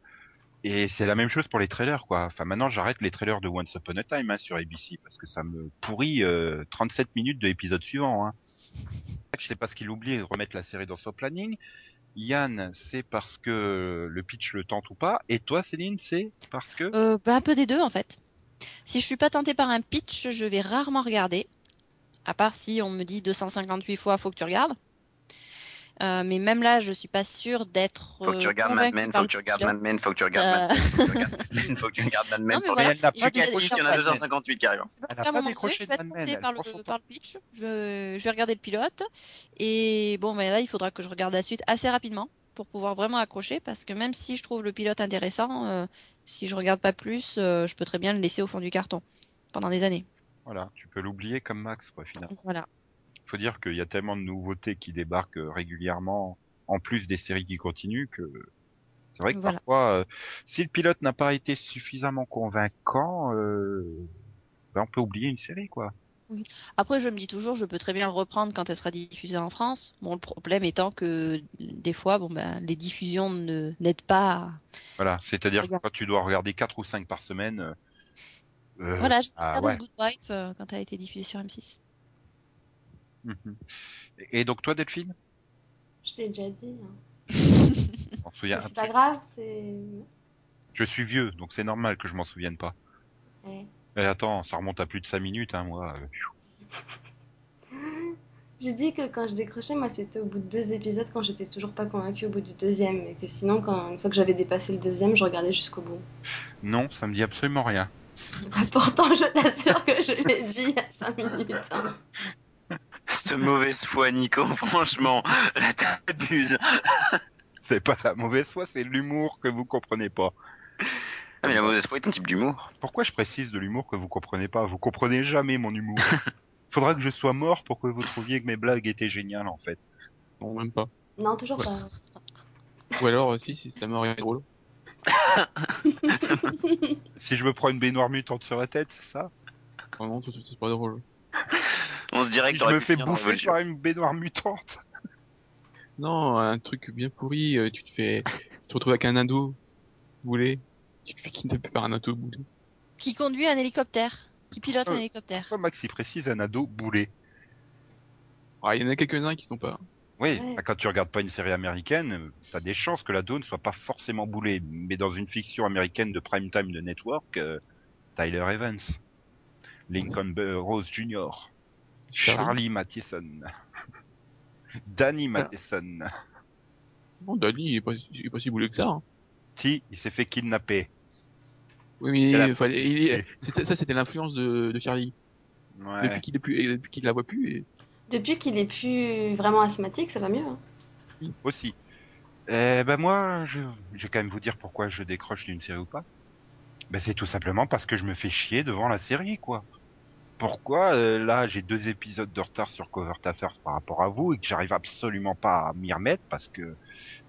Et c'est la même chose pour les trailers, quoi. Enfin, maintenant, j'arrête les trailers de Once Upon a Time hein, sur ABC parce que ça me pourrit euh, 37 minutes de l'épisode suivant. Hein. C'est parce qu'il oublie de remettre la série dans son planning. Yann, c'est parce que le pitch le tente ou pas. Et toi, Céline, c'est parce que Euh, bah, un peu des deux en fait. Si je suis pas tentée par un pitch, je vais rarement regarder. À part si on me dit 258 fois faut que tu regardes. Euh, mais même là, je suis pas sûre d'être. Faut que tu regardes Mad Men, faut que tu regardes. Mad Men, faut que tu regardes Mad Men, faut que tu regardes Mad Men. Mais. Mais je vais- décroché je Il y en a Mad Men. 258 qui arrivent. Parce qu'à un moment donné, je vais être Mad Men, tentée par le, son par le pitch. Je, je vais regarder le pilote. Et bon, ben là, il faudra que je regarde la suite assez rapidement pour pouvoir vraiment accrocher. Parce que même si je trouve le pilote intéressant, euh, si je regarde pas plus, euh, je peux très bien le laisser au fond du carton pendant des années. Voilà, tu peux l'oublier comme Max, quoi, finalement. Voilà. Faut dire qu'il y a tellement de nouveautés qui débarquent euh, régulièrement, en plus des séries qui continuent, que c'est vrai que Voilà. parfois, euh, si le pilote n'a pas été suffisamment convaincant, euh, ben, on peut oublier une série, quoi. Après, je me dis toujours, je peux très bien reprendre quand elle sera diffusée en France. Bon, le problème étant que des fois, bon, ben, les diffusions ne n'aident pas. à- Voilà, c'est-à-dire que quand tu dois regarder quatre ou cinq par semaine, euh, Voilà, je ah, regarde ouais. Good Wife quand elle a été diffusée sur M6. Mhm. Et donc toi, Delphine, Je t'ai déjà dit. hein. on se souvient. C'est pas grave, c'est. Je suis vieux, donc c'est normal que je m'en souvienne pas. Ouais. Et attends, ça remonte à plus de cinq minutes, hein, moi. euh, J'ai dit que quand je décrochais, moi, c'était au bout de deux épisodes quand j'étais toujours pas convaincue au bout du deuxième. Et que sinon, quand, une fois que j'avais dépassé le deuxième, je regardais jusqu'au bout. Non, ça me dit absolument rien. Pourtant, je t'assure que je l'ai dit il y a cinq minutes. hein. Cette mauvaise foi, Nico, franchement, là t'abuses. C'est pas la mauvaise foi, c'est l'humour que vous comprenez pas. Ah, mais la mauvaise foi est un type d'humour. Pourquoi je précise de l'humour que vous comprenez pas? Vous comprenez jamais mon humour. Faudra que je sois mort pour que vous trouviez que mes blagues étaient géniales en fait. Non, même pas. Non, toujours pas. Ou alors aussi, si ça m'aurait drôle. Si je me prends une baignoire mutante sur la tête, c'est ça? Oh non, c'est pas drôle. On se dirait que je me fais bouffer par une baignoire mutante Non, un truc bien pourri, euh, tu te fais, tu te retrouves avec un ado boulet, tu te fais kidnapper par un ado boulet. Qui conduit un hélicoptère. Qui pilote un Euh. hélicoptère. Pourquoi Max il précise un ado boulet Ah, il y en a quelques-uns qui sont pas. Oui, Ouais. bah, quand tu regardes pas une série américaine, euh, t'as des chances que l'ado ne soit pas forcément boulé. Mais dans une fiction américaine de prime time de network, euh, Tyler Evans, Lincoln Burroughs Jr., Charlie Matheson, Danny Matheson. Non, Danny, il est pas, il est pas si boulet que ça. Hein. Si, il s'est fait kidnapper. Oui, mais il fallait, il est- c'était- ça, c'était l'influence de, de Charlie. Ouais. Depuis qu'il est plus, depuis qu'il la voit plus, et... Depuis qu'il est plus vraiment asthmatique, ça va mieux. Hein. aussi. Eh ben moi, je, je vais quand même vous dire pourquoi je décroche d'une série ou pas. Ben c'est tout simplement parce que je me fais chier devant la série, quoi. Pourquoi euh, là j'ai deux épisodes de retard sur Covert Affairs par rapport à vous et que j'arrive absolument pas à m'y remettre parce que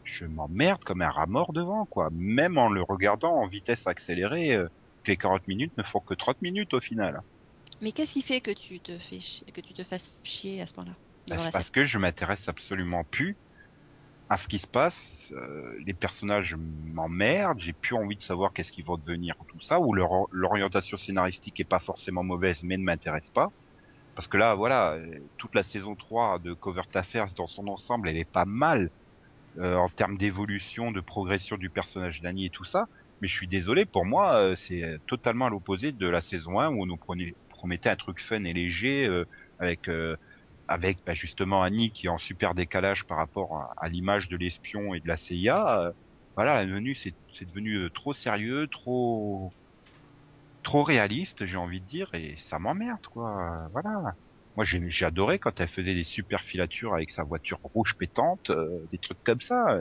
je m'emmerde comme un rat mort devant, quoi. Même en le regardant en vitesse accélérée, euh, que les 40 minutes ne font que 30 minutes au final. Mais qu'est-ce qui fait que tu te fais que tu te fasses chier à ce point-là Bah, c'est parce que je m'intéresse absolument plus à ce qui se passe. euh, les personnages m'emmerdent. J'ai plus envie de savoir qu'est-ce qu'ils vont devenir tout ça. Ou leur l'orientation scénaristique est pas forcément mauvaise, mais ne m'intéresse pas. Parce que là, voilà, euh, toute la saison 3 de Covert Affairs dans son ensemble, elle est pas mal euh, en termes d'évolution, de progression du personnage d'Annie et tout ça. Mais je suis désolé, pour moi, euh, c'est totalement à l'opposé de la saison 1 où on nous promettait un truc fun et léger euh, avec euh, avec bah, justement Annie qui est en super décalage par rapport à, l'image de l'espion et de la CIA. euh, voilà, la c'est devenu euh, trop sérieux, trop trop réaliste, j'ai envie de dire, et ça m'emmerde quoi. euh, Voilà. Moi j'ai adoré quand elle faisait des super filatures avec sa voiture rouge pétante, euh, des trucs comme ça.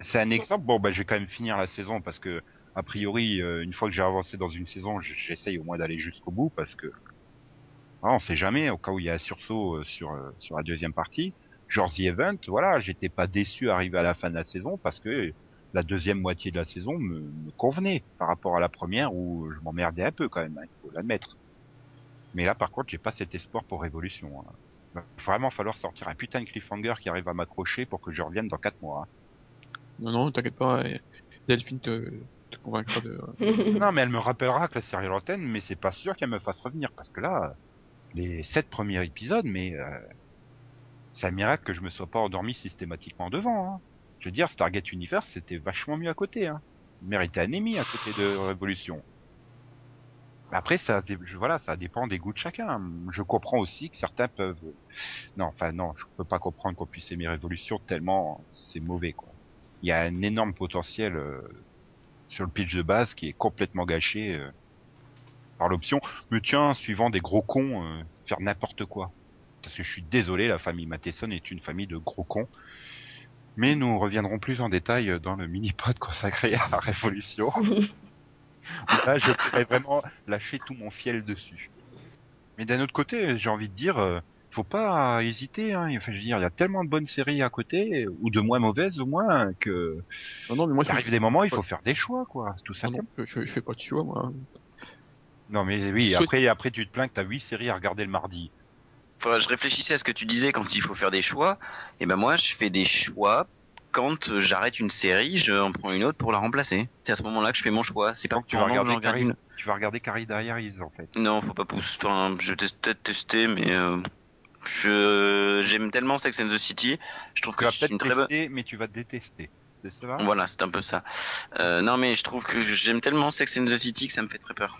C'est un exemple. Bon bah je vais quand même finir la saison parce que a priori euh, une fois que j'ai avancé dans une saison, j'essaye au moins d'aller jusqu'au bout parce que on sait jamais, au cas où il y a un sursaut euh, sur, euh, sur la deuxième partie. Genre The Event, voilà, j'étais pas déçu arrivé à la fin de la saison parce que la deuxième moitié de la saison me, me convenait par rapport à la première où je m'emmerdais un peu quand même, hein, il faut l'admettre. Mais là, par contre, j'ai pas cet espoir pour Révolution. Hein. Va vraiment falloir sortir un putain de cliffhanger qui arrive à m'accrocher pour que je revienne dans quatre mois. hein. Non, non, t'inquiète pas, et Delphine te, te convaincra de... Non, mais elle me rappellera que la série l'antenne, mais c'est pas sûr qu'elle me fasse revenir parce que là, les sept premiers épisodes, mais euh, c'est un miracle que je me sois pas endormi systématiquement devant. Hein. Je veux dire, Stargate Universe, c'était vachement mieux à côté. Hein. Il méritait un Emmy à côté de Révolution. Après, ça, voilà, ça dépend des goûts de chacun. Je comprends aussi que certains peuvent. Non, enfin non, je peux pas comprendre qu'on puisse aimer Révolution tellement c'est mauvais, quoi. Il y a un énorme potentiel euh, sur le pitch de base qui est complètement gâché euh, par l'option. Mais tiens, suivant des gros cons, euh, faire n'importe quoi. Parce que je suis désolé, la famille Matheson est une famille de gros cons. Mais nous reviendrons plus en détail dans le mini-pod consacré à Révolution. Là, je pourrais vraiment lâcher tout mon fiel dessus. Mais d'un autre côté, j'ai envie de dire, euh, faut pas hésiter. Hein. Enfin, je veux dire, il y a tellement de bonnes séries à côté, ou de moins mauvaises au moins, que Non, non, mais moi, il arrive des moments, il faut faire des choix, quoi. Tout non, simplement. non, je, je fais pas de choix, moi. Non, mais oui. Après, après, tu te plains que t'as huit séries à regarder le mardi. Faudrait- je réfléchissais à ce que tu disais quand il faut faire des choix. Et ben moi, je fais des choix quand j'arrête une série, je en prends une autre pour la remplacer. C'est à ce moment-là que je fais mon choix. C'est pas Donc tu vas que regarder regarde Carrie, une. tu vas regarder Carrie Diaries en fait. Non, faut pas pousser. Enfin, je teste peut-être tester, mais euh, je j'aime tellement Sex and the City. Je trouve Tu que vas c'est une très bonne. tester, mais tu vas détester. C'est ça? Voilà, c'est un peu ça. Euh, non, mais je trouve que j'aime tellement Sex and the City que ça me fait très peur.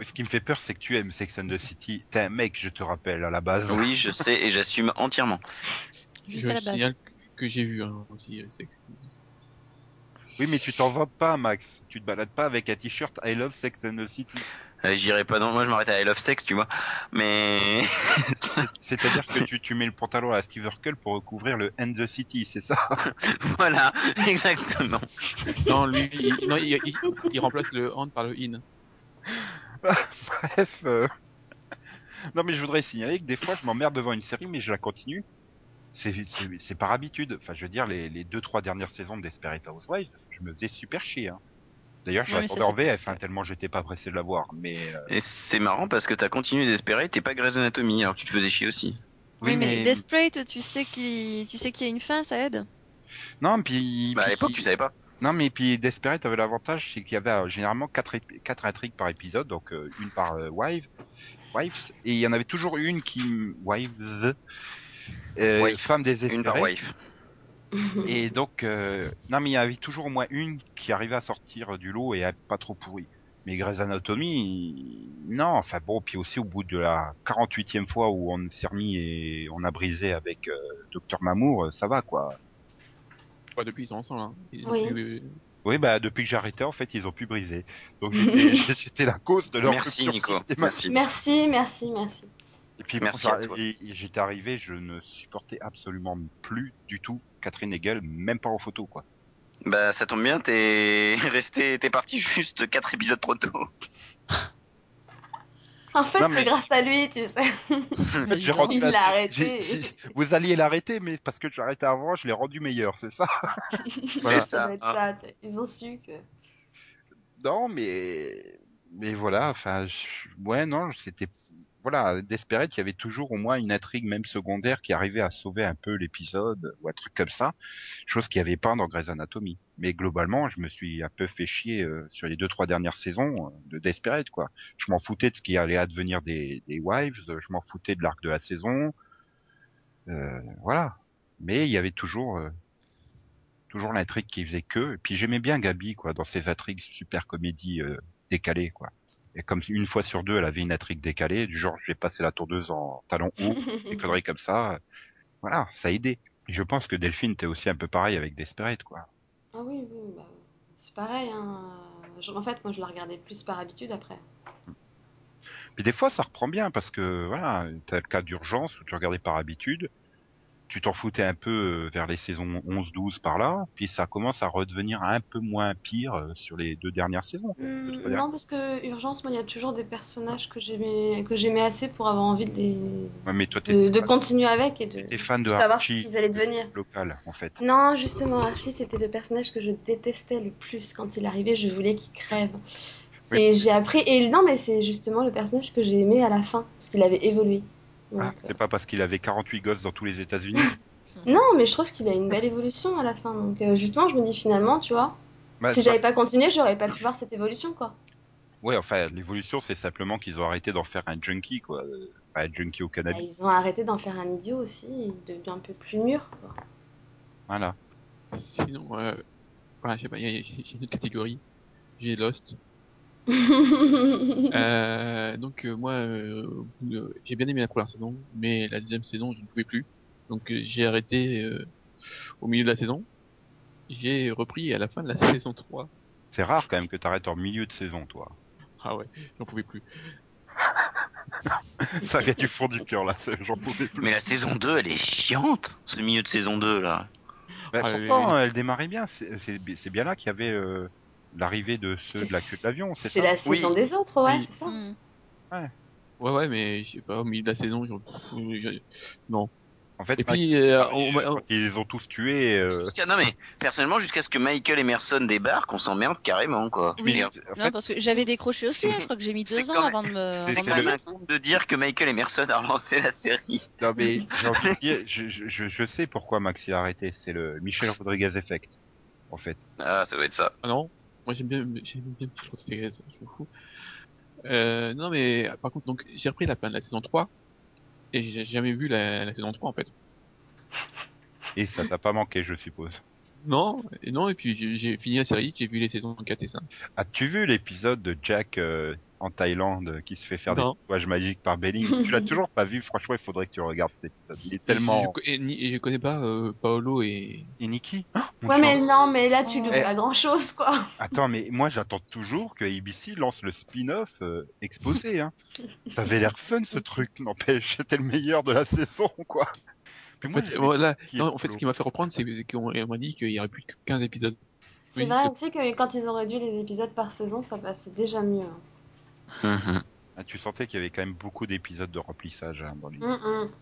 Ce qui me fait peur, c'est que tu aimes Sex and the City. T'es un mec, je te rappelle, à la base. Oui, je sais et j'assume entièrement. Juste je à la base. signale que j'ai vu hein, aussi. euh, Sex- Oui, mais tu t'en vantes pas, Max. Tu te balades pas avec un t-shirt I love Sex and the City. Euh, J'irai pas dans. Moi, je m'arrête à I Love Sex, tu vois. Mais C'est-à-dire que tu, tu mets le pantalon à Steve Urkel pour recouvrir le End the City, c'est ça? Voilà, exactement. Non, lui, il, non, il, il- il remplace le hand par le in. Bref. euh, Non, mais je voudrais signaler que des fois, je m'emmerde devant une série, mais je la continue. c'est par habitude. Enfin, je veux dire, les, les deux trois dernières saisons de Desperate Housewives, je me faisais super chier. Hein. D'ailleurs, je l'attendais en VF, hein, tellement j'étais pas pressé de la voir. Mais euh, Et c'est marrant parce que t'as continué d'espérer, t'es pas Grey's Anatomy, alors que tu te faisais chier aussi. Oui, mais, Desperate, tu sais qu'il tu sais qu'il y a une fin, ça aide? non, puis, Bah à l'époque, tu savais pas. Non, mais puis Desperate avait l'avantage, c'est qu'il y avait euh, généralement quatre, ép- quatre intrigues par épisode, donc euh, une par euh, wife, wives, et il y en avait toujours une qui, wives, euh, Wife. femme désespérée. Une par wife. Et donc, euh, non, mais il y avait toujours au moins une qui arrivait à sortir du lot et à être pas trop pourrie. Mais Grey's Anatomy, non, enfin bon, puis aussi au bout de la 48e fois où on s'est remis et on a brisé avec euh, Docteur Mamour, ça va quoi. Ouais, depuis, ils sont ensemble. Hein. Ils Oui. plus- Oui, bah depuis que j'ai arrêté, en fait, ils ont pu briser. Donc j'étais la cause de leur Merci Nico. Merci. Merci, merci, merci. Et puis Merci j'étais arrivé, je ne supportais absolument plus du tout Catherine Hegel, même pas en photo quoi. Bah ça tombe bien, t'es resté, t'es parti juste quatre épisodes trop tôt. En fait, mais- c'est grâce à lui, tu sais. J'ai rendu Il la- Vous alliez l'arrêter, mais parce que j'ai arrêté avant, je l'ai rendu meilleur, c'est ça? Voilà. C'est Ça hein. Ils ont su que. Non, mais mais voilà, enfin, je- ouais, non, c'était voilà, Desperate, il y avait toujours au moins une intrigue même secondaire qui arrivait à sauver un peu l'épisode ou un truc comme ça, chose qu'il n'y avait pas dans Grey's Anatomy. Mais globalement, je me suis un peu fait chier euh, sur les deux trois dernières saisons euh, de Desperate, quoi. Je m'en foutais de ce qui allait advenir des, des Wives, je m'en foutais de l'arc de la saison, euh, voilà. Mais il y avait toujours euh, toujours l'intrigue qui faisait que. Et puis j'aimais bien Gabi, quoi, dans ses intrigues super comédies décalées, quoi. Et comme une fois sur deux, elle avait une intrigue décalée, du genre je vais passer la tourneuse en talon haut, des conneries comme ça. Voilà, ça aidait. Et je pense que Delphine était aussi un peu pareil avec Desperate, quoi. Ah oui, oui, bah, c'est pareil. Hein. Je- En fait, moi, je la regardais plus par habitude après. Puis des fois, ça reprend bien parce que voilà, t'as le cas d'urgence où tu regardais par habitude, tu t'en foutais un peu euh, vers les saisons 11-12 par là, puis ça commence à redevenir un peu moins pire euh, sur les deux dernières saisons. Hmm, non, parce que Urgence, moi, il y a toujours des personnages que j'aimais que j'aimais assez pour avoir envie de, les- Ouais, mais toi, de, t'es de continuer avec et de, t'es fan de de savoir Archie ce qu'ils allaient devenir. local, en fait. Non, justement, Archie, c'était le personnage que je détestais le plus. Quand il arrivait, je voulais qu'il crève. Oui. Et j'ai appris. Et non, mais c'est justement le personnage que j'ai aimé à la fin, parce qu'il avait évolué. Ah, c'est pas parce qu'il avait 48 gosses dans tous les États-Unis. Non, mais je trouve qu'il a une belle évolution à la fin. Donc, euh, justement, je me dis finalement, tu vois, Bah, si j'avais pas continué, j'aurais pas pu voir cette évolution, quoi. Ouais, enfin, l'évolution, c'est simplement qu'ils ont arrêté d'en faire un junkie, quoi. Enfin, un junkie au Bah, cannabis. ils ont arrêté d'en faire un idiot aussi. Il devient un peu plus mûr, quoi. Voilà. Sinon, euh, voilà, je sais pas, il y a, j'ai j'ai une autre catégorie. J'ai Lost. Euh, donc euh, moi, euh, j'ai bien aimé la première saison, mais la deuxième saison, je ne pouvais plus. Donc euh, j'ai arrêté euh, au milieu de la saison. J'ai repris à la fin de la saison 3. C'est rare quand même que t'arrêtes en milieu de saison, toi. Ah ouais, j'en pouvais plus. Ça vient du fond du cœur, là. J'en pouvais plus. Mais la saison 2, elle est chiante, ce milieu de saison 2 là. Bah, Ah, pourtant, oui. elle démarrait bien. C'est bien là qu'il y avait euh, l'arrivée de ceux de la queue de l'avion, c'est C'est ça la Oui. saison des autres, ouais, Oui. c'est ça. Hmm. Ouais ouais, mais je sais pas, au milieu de la saison, non. En fait, Et puis, euh, on- ils- on- quand ils les ont tous tués. euh, non mais personnellement jusqu'à ce que Michael Emerson débarque, on s'emmerde carrément quoi. Oui. En Non, fait, parce que j'avais décroché aussi, hein, je crois que j'ai mis C'est deux ans avant de me, c'est- de C'est c'est quand même dire que Michael Emerson a relancé la série. non, mais dire, je, je, je- je sais pourquoi Max y a arrêté. C'est le Michel Rodriguez effect, en fait. Ah ça doit être ça. Ah non, moi j'aime bien, j'aime bien Michel Rodriguez, je m'en fous. Euh, non mais par contre donc j'ai repris la fin de la saison 3 et j'ai jamais vu la, la saison 3 en fait. Et ça t'a pas manqué, je suppose. Non, et non et puis j'ai- j'ai fini la série, j'ai vu les saisons 4 et 5. As-tu vu l'épisode de Jack euh, en Thaïlande euh, qui se fait faire Non. des tatouages magiques par Belling Tu l'as toujours pas vu Franchement, il faudrait que tu regardes cet épisode. Il est tellement. Et je, et, ni- et je connais pas euh, Paolo et Et Nikki Oh, mon Ouais, mais non, mais là, tu loupes Eh. pas grand chose, quoi. Attends, mais moi j'attends toujours que ABC lance le spin-off euh, exposé. Hein. Ça avait l'air fun ce truc, n'empêche. C'était le meilleur de la saison, quoi. Puis en moi, fait, voilà, non, en fait ce qui m'a fait reprendre c'est qu'on on m'a dit qu'il y aurait plus que 15 épisodes. C'est Oui, vrai aussi que quand ils ont réduit les épisodes par saison, ça passait déjà mieux. Hein. Ah, tu sentais qu'il y avait quand même beaucoup d'épisodes de remplissage hein, dans les...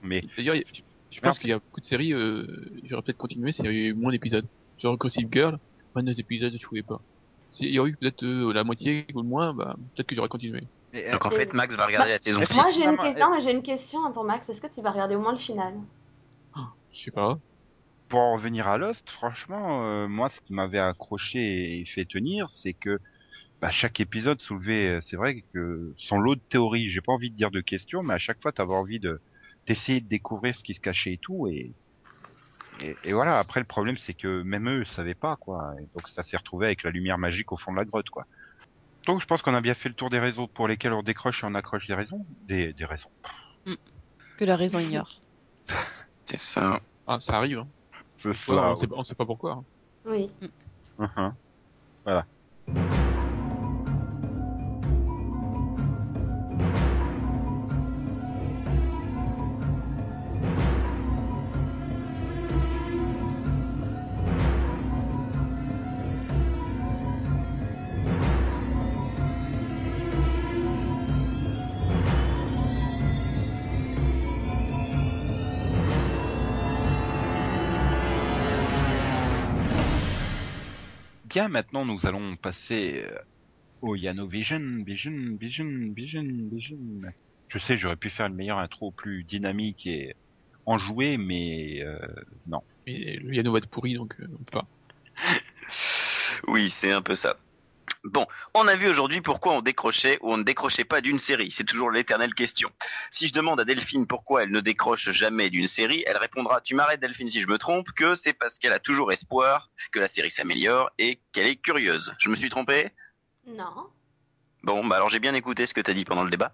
Mais D'ailleurs, il y a- Je pense Merci. qu'il y a beaucoup de séries, euh, j'aurais peut-être continué s'il y avait eu moins d'épisodes. Genre Gossip Girl, 22 épisodes, je pouvais pas. S'il y aurait eu peut-être euh, la moitié ou le moins, bah, peut-être que j'aurais continué. Mais, euh, Donc en Et- fait, Max va regarder la saison Bah, 6. Moi, j'ai une, question... une pour Max. Est-ce que tu vas regarder au moins le final? Je sais pas. pour en revenir à Lost, franchement, euh, moi, ce qui m'avait accroché et fait tenir, c'est que bah, chaque épisode soulevait, euh, c'est vrai que son lot de théories, j'ai pas envie de dire de questions, mais à chaque fois, t'avais envie de d'essayer de découvrir ce qui se cachait et tout, et et, et voilà. Après, le problème, c'est que même eux savaient pas, quoi. Et donc, ça s'est retrouvé avec la lumière magique au fond de la grotte, quoi. Donc, je pense qu'on a bien fait le tour des réseaux pour lesquels on décroche et on accroche des raisons, des, des raisons. Que la raison ignore. C'est ça. Ah, ça arrive. Hein. Ce Ouais, soir. on, sait, pas- on sait pas pourquoi. hein. Oui. Mhm. Maintenant nous allons passer euh, au Yanovision, Vision, Vision, Vision, Vision. Je sais, j'aurais pu faire une meilleure intro plus dynamique et enjouée, mais euh, non. Mais le Yano va être pourri, donc euh, on peut pas. Oui, c'est un peu ça. Bon, on a vu aujourd'hui pourquoi on décrochait ou on ne décrochait pas d'une série. C'est toujours l'éternelle question. Si je demande à Delphine pourquoi elle ne décroche jamais d'une série, elle répondra Tu m'arrêtes Delphine si je me trompe, que c'est parce qu'elle a toujours espoir que la série s'améliore et qu'elle est curieuse. Je me suis trompé? Non. Bon, bah alors j'ai bien écouté ce que t'as dit pendant le débat.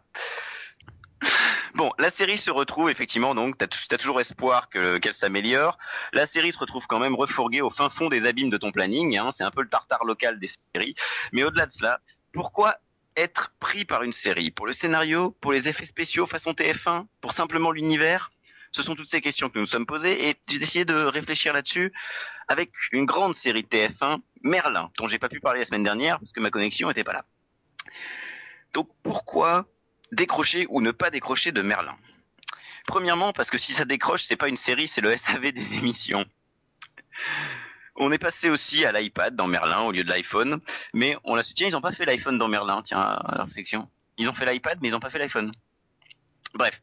Bon, la série se retrouve effectivement, donc t'as as toujours espoir que- qu'elle s'améliore. La série se retrouve quand même refourguée au fin fond des abîmes de ton planning. Hein, c'est un peu le tartare local des séries. Mais au-delà de cela, pourquoi être pris par une série? Pour le scénario Pour les effets spéciaux façon TF1 Pour simplement l'univers? Ce sont toutes ces questions que nous nous sommes posées et j'ai décidé de réfléchir là-dessus avec une grande série de TF1, Merlin, dont j'ai pas pu parler la semaine dernière parce que ma connexion était pas là. Donc pourquoi décrocher ou ne pas décrocher de Merlin Premièrement, parce que si ça décroche, c'est pas une série, c'est le SAV des émissions. On est passé aussi à l'iPad dans Merlin au lieu de l'iPhone, mais on l'a su, tiens, ils ont pas fait l'iPhone dans Merlin, tiens, la réflexion. Ils ont fait l'iPad, mais ils ont pas fait l'iPhone. Bref.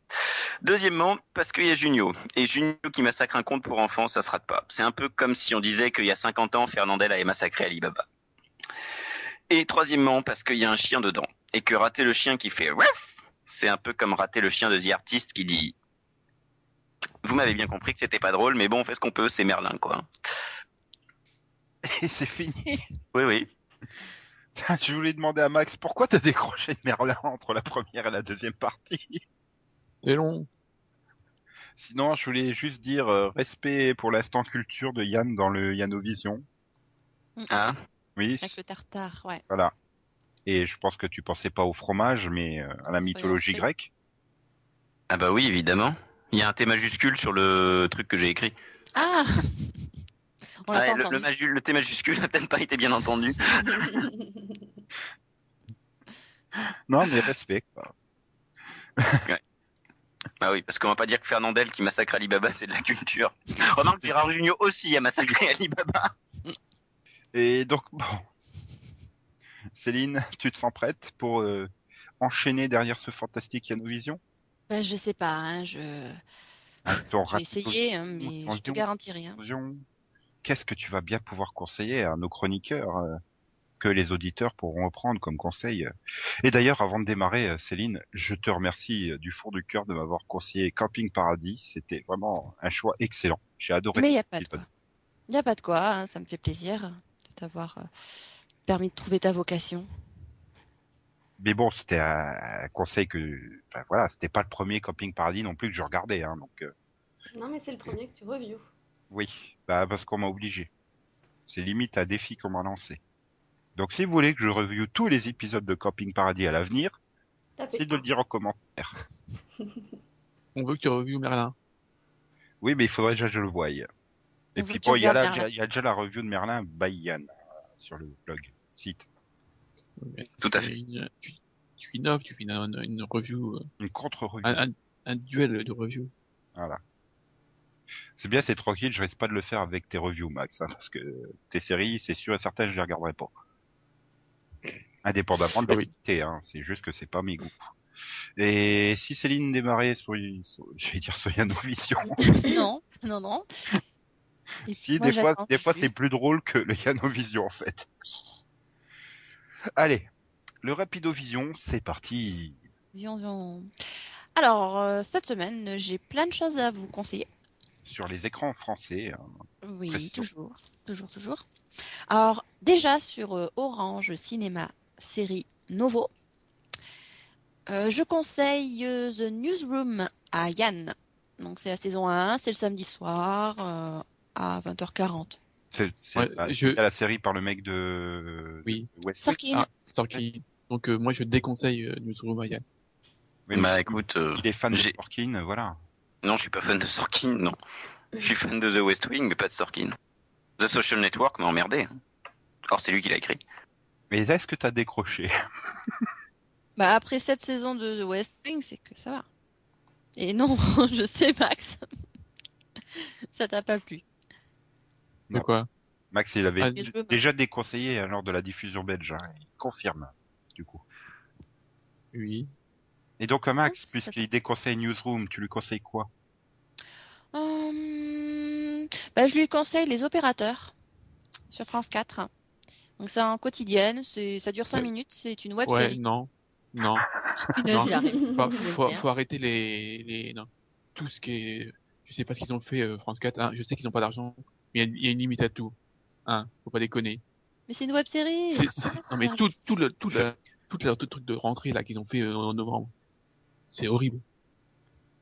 Deuxièmement, parce qu'il y a Junio. Et Junio qui massacre un conte pour enfants, ça se rate pas. C'est un peu comme si on disait qu'il y a 50 ans, Fernandel avait massacré Alibaba. Et troisièmement, parce qu'il y a un chien dedans. Et que rater le chien qui fait c'est un peu comme rater le chien de The Artist qui dit Vous m'avez bien compris que c'était pas drôle, mais bon, on fait ce qu'on peut, c'est Merlin, quoi. Et c'est fini. Oui, oui. Je voulais demander à Max pourquoi t'as décroché de Merlin entre la première et la deuxième partie? C'est long. Sinon, je voulais juste dire euh, respect pour l'instant culture de Yann dans le Yanovision. Hein Oui, Avec le tartare, ouais. voilà. Et je pense que tu pensais pas au fromage, mais euh, à la mythologie grecque. Ah bah oui, évidemment. Il y a un T majuscule sur le truc que j'ai écrit. Ah On l'a Ouais, pas le, le, entendu. maju- le T majuscule n'a peut-être pas été bien entendu. Non, mais respect. Quoi. Ah oui, parce qu'on va pas dire que Fernandel qui massacre Alibaba, c'est de la culture. Remarque, Gérard Jugnot aussi a massacré Alibaba. Et donc, bon. Céline, tu te sens prête pour euh, enchaîner derrière ce fantastique Yanovision? Bah, je sais pas, hein, je... Ton je vais essayer, hein, mais je te garantis rien. Qu'est-ce que tu vas bien pouvoir conseiller à nos chroniqueurs euh, que les auditeurs pourront reprendre comme conseil Et d'ailleurs, avant de démarrer, euh, Céline, je te remercie euh, du fond du cœur de m'avoir conseillé Camping Paradis. C'était vraiment un choix excellent. J'ai adoré. Mais il n'y a pas de quoi. Il n'y a pas de quoi, hein, ça me fait plaisir de t'avoir euh, permis de trouver ta vocation? Mais bon, c'était un, conseil que, enfin, voilà, c'était pas le premier Camping Paradis non plus que je regardais, hein, donc euh, non, mais c'est le premier que tu reviews. oui, bah parce qu'on m'a obligé. C'est limite un défi qu'on m'a lancé. Donc si vous voulez que je review tous les épisodes de Camping Paradis à l'avenir, c'est de le dire en commentaire. On veut que tu revues Merlin. Oui, mais il faudrait déjà que je le voie. Et On puis bon, il y, a y déjà la review de Merlin by Yann euh, sur le blog, site. Mais Tout à tu fait. fais Une, tu, tu innoves, tu fais une, une review, euh, Une contre-review. un, un, un duel de review. Voilà. C'est bien, c'est tranquille, je risque pas de le faire avec tes reviews, Max, hein, parce que tes séries, c'est sûr et certain, je les regarderai pas. Indépendamment de la Oui. qualité, hein, c'est juste que c'est pas mes goûts. Et si Céline démarrait sur, sur- je vais dire sur Yanovision, non, non, non. Et si moi, des fois, des fois c'est plus drôle que le Yanovision en fait. Allez, le Rapidovision, c'est parti. Zion, zion. Alors, euh, cette semaine, j'ai plein de choses à vous conseiller. Sur les écrans français, hein. Oui, Précision. toujours, toujours, toujours. Alors, déjà sur euh, Orange Cinéma série Novo, euh, je conseille The Newsroom à Yann. Donc, c'est la saison 1, c'est le samedi soir à 20h40. C'est Ouais, la, je- c'est la série par le mec de, Oui. de Sorkin. Ah, Sorkin. Donc euh, moi je déconseille euh, Newsroom à Yann. Oui, Bah mais écoute, euh, il est fan de Sorkin, voilà. non, je suis pas fan de Sorkin, non. Je suis fan de The West Wing, mais pas de Sorkin. The Social Network m'a emmerdé. hein. Or, c'est lui qui l'a écrit. Mais est-ce que t'as décroché? Bah, après cette saison de The West Wing, c'est que ça va. Et non, je sais, Max. ça t'a pas plu. De Non. quoi Max, il avait Ah, déjà déconseillé lors de la diffusion belge. hein. Il confirme, du coup. Oui. Et donc, à Max, c'est puisqu'il déconseille Newsroom, tu lui conseilles quoi? Hum, bah, je lui conseille Les Opérateurs sur France 4. Donc c'est en quotidienne, ça dure 5 Ouais. minutes, c'est une web Ouais, série. non. Non. Non. il arrive. faut, faut, arrêter les, les non. tout ce qui est je sais pas ce qu'ils ont fait euh, France 4 hein, je sais qu'ils ont pas d'argent mais il y, a- il y a une limite à tout hein faut pas déconner Mais c'est une web série. Non mais tout tout le tout le tout leur tout truc de rentrée là qu'ils ont fait euh, en novembre c'est horrible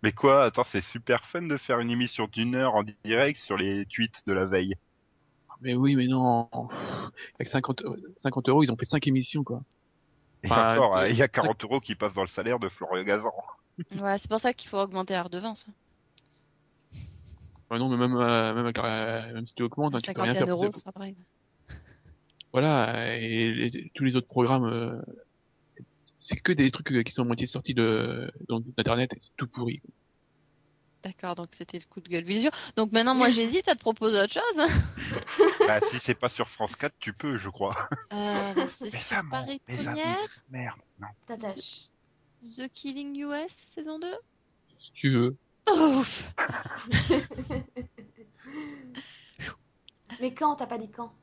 Mais quoi? Attends, c'est super fun de faire une émission d'une heure en direct sur les tweets de la veille. mais oui mais non avec 50 euh, 50 euros ils ont fait 5 émissions quoi Et Enfin, encore, euh, hein, il y a 40 euros qui passent dans le salaire de Florian Gazan. Ouais, c'est pour ça qu'il faut augmenter la redevance. Non mais même euh, même, euh, même si tu augmentes hein, tu peux rien 51 faire euros, ça pareil. voilà et tous les autres programmes euh, c'est que des trucs qui sont à moitié sortis de d'internet et c'est tout pourri D'accord, donc c'était le coup de gueule visio. Donc maintenant, moi, j'hésite à te proposer autre chose. hein. bah, si c'est pas sur France 4, tu peux, je crois. Euh, là, c'est sur mon- Paris Première, Merde, non. The Killing US, saison 2. si tu veux ouf. Mais quand T'as pas dit quand?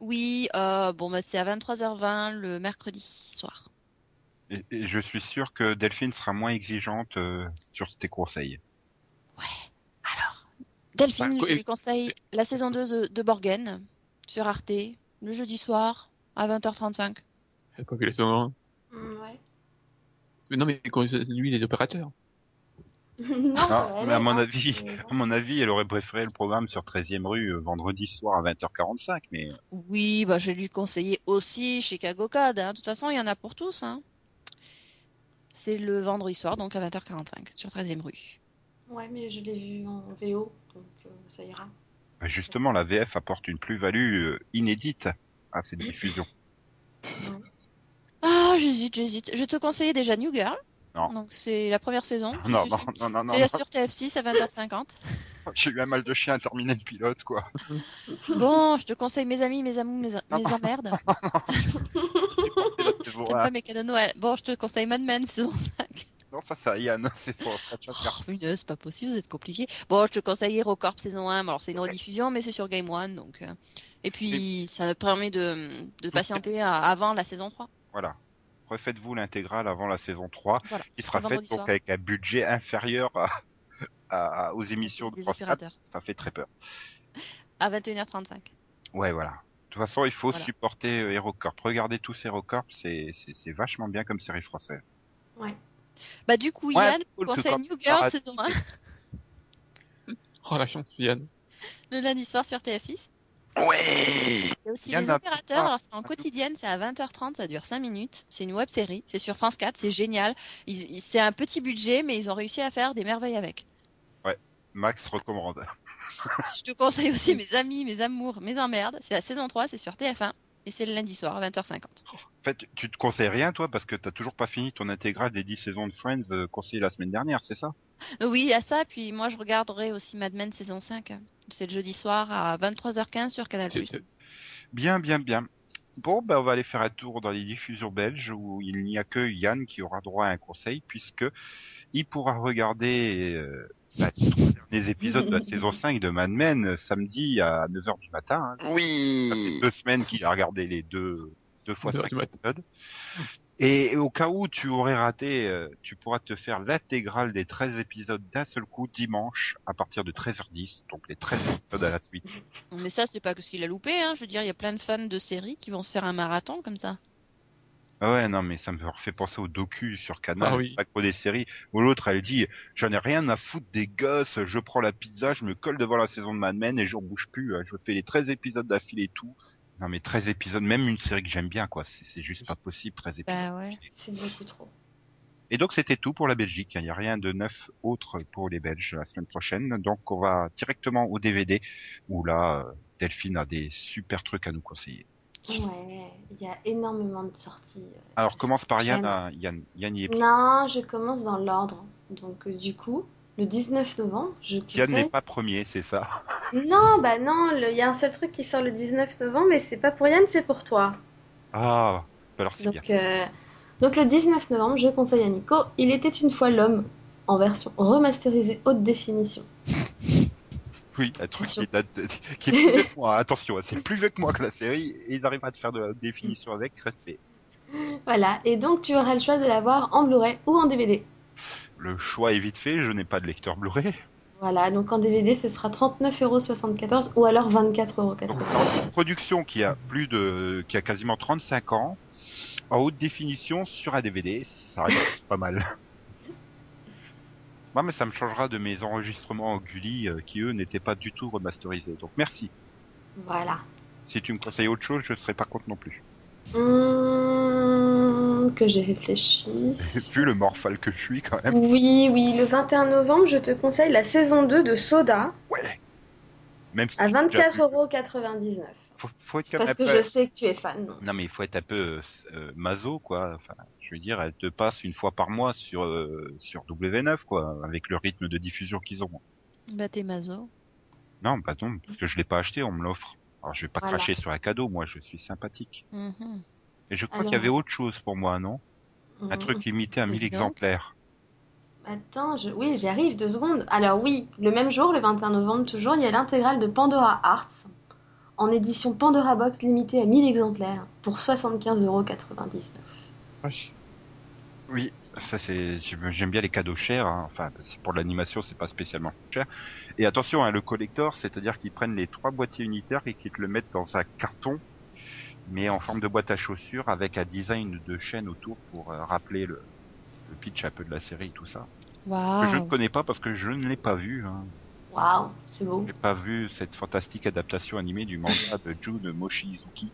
Oui, euh, bon, bah, c'est à 23h20 le mercredi soir. Et, et je suis sûr que Delphine sera moins exigeante euh, sur tes conseils. Alors, Delphine, Bah, quoi, je lui conseille la saison 2 de, de Borgen sur Arte, le jeudi soir à 20h35. J'ai pas vu la saison un? Mm, Ouais. Mais non, mais quand- lui, les opérateurs. non, Ah, mais à mon avis, à mon avis, elle aurait préféré le programme sur 13e rue euh, vendredi soir à 20h45, mais Oui, bah, je vais lui conseiller aussi Chicago Code. hein. De toute façon, il y en a pour tous. Hein. C'est le vendredi soir, donc à 20h45 sur 13e rue. Ouais, mais je l'ai vu en VO, donc euh, ça ira. bah, justement, la VF apporte une plus-value euh, inédite à cette diffusion. Ah, j'hésite, j'hésite. Je te conseillais déjà New Girl. Non. Donc c'est la première saison. Non, non, non, non, non, C'est sur TF6 à 20h50. J'ai eu un mal de chien à terminer le pilote, quoi. Bon, je te conseille mes amis, mes amours, mes, mes emmerdes. T'aimes pas mes cadeaux de Noël. Bon, je te conseille Mad Men saison 5. Non, ça, c'est Yann, c'est son Oh, c'est pas possible, vous êtes compliqué. Bon, je te conseille HeroCorp saison 1. Alors, c'est une rediffusion, mais c'est sur Game One. Donc, euh, Et puis, ça permet de, de patienter à- avant la saison 3. Voilà. Refaites-vous l'intégrale avant la saison 3, Voilà. qui sera faite donc avec un budget inférieur à, à- aux émissions de Des France 4. opérateurs. Ça fait très peur. À 21h35. Ouais, voilà. De toute façon, il faut Voilà. supporter euh, HeroCorp. Regardez tous HeroCorp, c'est vachement bien comme série française. Ouais. Bah, du coup, Ouais, Yann, cool conseille New Girl saison 1. Oh, la chance, Yann. le lundi soir sur TF6. Ouais Il y a aussi les a- opérateurs. ah, Alors, c'est en quotidienne, c'est à 20h30, ça dure 5 minutes. C'est une web série, c'est sur France 4, c'est génial. C'est un petit budget, mais ils ont réussi à faire des merveilles avec. Max recommande. Je te conseille aussi mes amis, mes amours, mes emmerdes. C'est la saison 3, c'est sur TF1. Et c'est le lundi soir à 20h50. En fait, tu te conseilles rien, toi, parce que t'as toujours pas fini ton intégrale des 10 saisons de Friends euh, conseillées la semaine dernière, c'est ça? Oui, à ça, puis moi je regarderai aussi Mad Men saison 5. C'est le jeudi soir à 23h15 sur Canal+. C'est- Bien, bien, bien. Bon, ben, on va aller faire un tour dans les diffusions belges où il n'y a que Yann qui aura droit à un conseil puisque il pourra regarder euh, bah, les épisodes de la saison 5 de Mad Men euh, samedi à 9h du matin. hein. Ça fait Oui. deux semaines qu'il a regardé les deux, deux fois cinq épisodes. Et au cas où tu aurais raté, euh, tu pourras te faire l'intégrale des 13 épisodes d'un seul coup dimanche à partir de 13h10, donc les 13 épisodes à la suite. Mais ça, c'est pas que s'il a loupé. Hein. Je veux dire, il y a plein de fans de séries qui vont se faire un marathon comme ça. Ah ouais, non, mais ça me refait penser au docu sur Canal, Ah oui. pas que des séries, où l'autre, elle dit, j'en ai rien à foutre des gosses, je prends la pizza, je me colle devant la saison de Mad Men et j'en bouge plus, hein. je fais les 13 épisodes d'affilée et tout. Non, mais 13 épisodes, même une série que j'aime bien, quoi, c'est juste pas possible, 13 épisodes. Bah ouais. C'est beaucoup trop. Et donc, c'était tout pour la Belgique, il n'y a rien de neuf autre pour les Belges la semaine prochaine, donc on va directement au DVD, où là, euh, Delphine a des super trucs à nous conseiller. Yes. Ouais, il y a énormément de sorties. euh, Alors, commence par Yann, J'aime. à- Yann, Yann y est. Non, je commence dans l'ordre. Donc, euh, du coup, le 19 novembre, je Yann n'est conseille... pas premier, c'est ça. Non, bah non, il y a un seul truc qui sort le 19 novembre, mais c'est pas pour Yann, c'est pour toi. Ah, bah alors c'est bien. Donc, euh, donc, le 19 novembre, je conseille à Nico Il était une fois l'homme, en version remasterisée haute définition. Oui, un truc qui date de- qui est plus vieux que moi. Attention, c'est plus vieux que moi que la série et ils arrivent à te faire de la définition avec respect. Voilà, et donc tu auras le choix de l'avoir en Blu-ray ou en DVD. Le choix est vite fait, je n'ai pas de lecteur Blu-ray. Voilà, donc en DVD ce sera 39,74€ ou alors 24,90€. Donc dans une production qui a plus de qui a quasiment 35 ans en haute définition sur un DVD, ça reste pas mal. Moi mais ça me changera de mes enregistrements en Gulli euh, qui eux n'étaient pas du tout remasterisés. Donc merci. Voilà. Si tu me conseilles autre chose, je ne serai pas contre non plus. Que j'ai réfléchi. Vu le morphal que je suis quand même. Oui, oui, le 21 novembre, je te conseille la saison 2 de Soda Même si à j'ai déjà vu. 24,99€. Faut, faut être Parce que peu- je sais que tu es fan. Non mais il faut être un peu euh, maso quoi. Enfin, je veux dire, elle te passe une fois par mois sur euh, sur W9 quoi, avec le rythme de diffusion qu'ils ont. Bah t'es mazo. Non, bah non, parce que je l'ai pas acheté, on me l'offre. Alors je vais pas Voilà. cracher sur un cadeau, moi je suis sympathique. Mhm. Et je crois Alors- qu'il y avait autre chose pour moi, non? Un Hum. truc limité à 1000 Dis donc. exemplaires. Attends, je... oui, j'y arrive deux secondes. Alors oui, le même jour, le 21 novembre toujours, il y a l'intégrale de Pandora Arts en édition Pandora Box limitée à 1000 exemplaires pour 75,99€. Vache. Oui, ça c'est j'aime j'aime bien les cadeaux chers. hein. Enfin, c'est pour l'animation, c'est pas spécialement cher. Et attention, hein, le collector, c'est-à-dire qu'ils prennent les trois boîtiers unitaires et qu'ils te le mettent dans un carton, mais en forme de boîte à chaussures avec un design de chaîne autour pour euh, rappeler le, le pitch un peu de la série, tout ça. Que je ne connais pas parce que je ne l'ai pas vu. Hein. Waouh, c'est beau. J'ai pas vu cette fantastique adaptation animée du manga de Jun Mochizuki.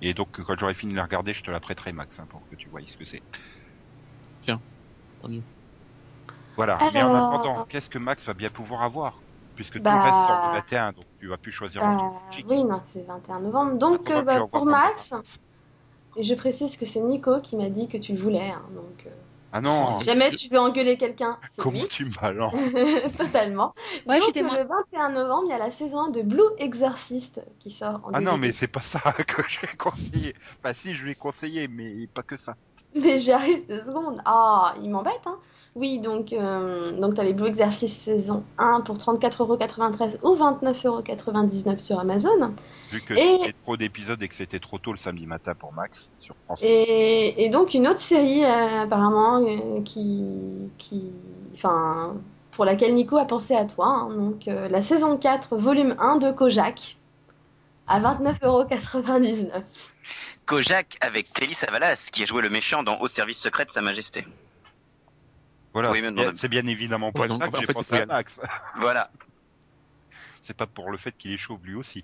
Et donc, quand j'aurai fini de la regarder, je te la prêterai, Max, hein, pour que tu voyes ce que c'est. Tant mieux. Voilà. Mais en Alors- attendant, qu'est-ce que Max va bien pouvoir avoir? Puisque tout Bah- le reste sort le 21, donc tu vas plus choisir Bah, oui, non, c'est 21 novembre. Donc, euh, bah, pour Max, et je précise que c'est Nico qui m'a dit que tu le voulais. hein, donc, euh, Ah non, si jamais tu veux engueuler quelqu'un, c'est comment lui. tu me balances Totalement. Ouais, je Donc, suis témoin. le 21 novembre, il y a la saison 1 de Blue Exorcist qui sort en Ah non, mais c'est pas ça que je vais conseiller. Enfin si, je vais conseiller, mais pas que ça. Mais j'arrive deux secondes. Ah, il m'embête, hein. Oui, donc, euh, donc t'avais Blue Exorcist saison 1 pour 34,93€ ou 29,99€ sur Amazon. Vu que Et- c'était trop d'épisodes et que c'était trop tôt le samedi matin pour Max sur France. Et, et donc une autre série euh, apparemment euh, qui, qui, enfin, pour laquelle Nico a pensé à toi. hein. donc euh, la saison 4, volume 1 de Kojak à 29,99€. Kojak avec Telly Savalas, qui a joué le méchant dans Au service secret de Sa Majesté. Voilà, Oui, c'est bien, non, c'est bien évidemment pour Ouais, ça que j'ai pensé à. Max. Voilà. C'est pas pour le fait qu'il est chauve lui aussi.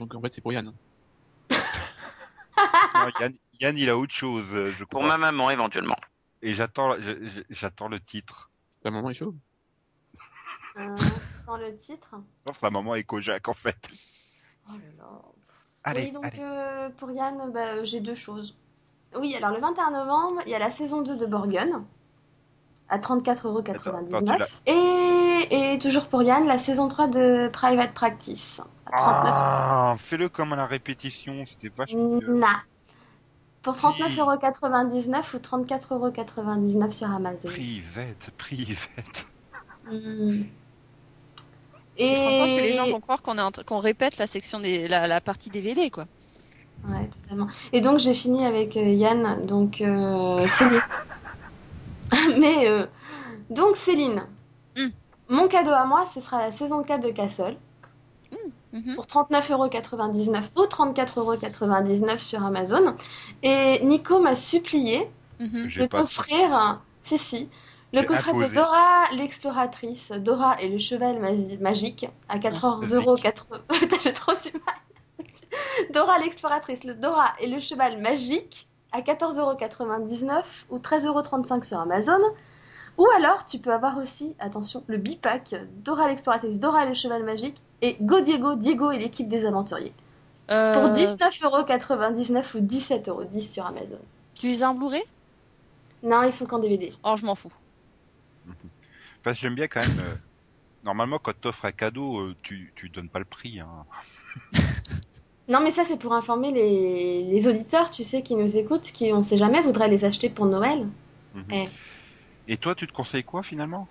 Donc en fait, c'est pour Yann. Non, Yann, Yann, il a autre chose, euh, je Pour ma maman, éventuellement. Et j'attends, j'attends le titre. Ta maman est chauve Euh, dans le titre. Non, sa maman est Kojak en fait. Oh là là. Allez, oui, donc allez. euh, pour Yann, bah, j'ai deux choses. Oui, alors le 21 novembre, il y a la saison 2 de Borgen à 34,99€. Attends, attends, tu Et, et toujours pour Yann, la saison 3 de Private Practice à 39 Ah, fais-le comme à la répétition, c'était vachement mieux. Na. Pour 39,99€ ou 34,99€ sur Amazon. Private, private. Hmm. Je te rends compte que Et les gens vont croire qu'on est en train- qu'on répète la section des la, la partie DVD quoi. Ouais, totalement. Et donc j'ai fini avec euh, Yann, donc euh. Mais euh, donc Céline, Hmm. mon cadeau à moi, ce sera la saison 4 de Castle Mhm. pour 39,99€ ou 34,99€ sur Amazon. Et Nico m'a supplié Mhm. J'ai de t'offrir, si si, le coffret de. Dora l'exploratrice, Dora et le cheval magique à 14,80€. Putain, j'ai trop su mal. Dora l'exploratrice, le Dora et le cheval magique à 14,99€ ou 13,35€ sur Amazon. Ou alors, tu peux avoir aussi, attention, le bipack Dora l'exploratrice, Dora et le cheval magique et Go Diego, Diego et l'équipe des aventuriers. Pour Euh, 19,99€ ou 17,10€ sur Amazon. Tu les as en Blu-ray? Non, ils sont qu'en DVD. Oh, je m'en fous. Parce que j'aime bien quand même. euh, Normalement, quand t'offres un cadeau, euh, tu, tu donnes pas le prix. Hein. Non, mais ça, c'est pour informer les, les auditeurs, tu sais, qui nous écoutent, qui, on sait jamais, voudraient les acheter pour Noël. Mhm. Eh. Et toi, tu te conseilles quoi finalement?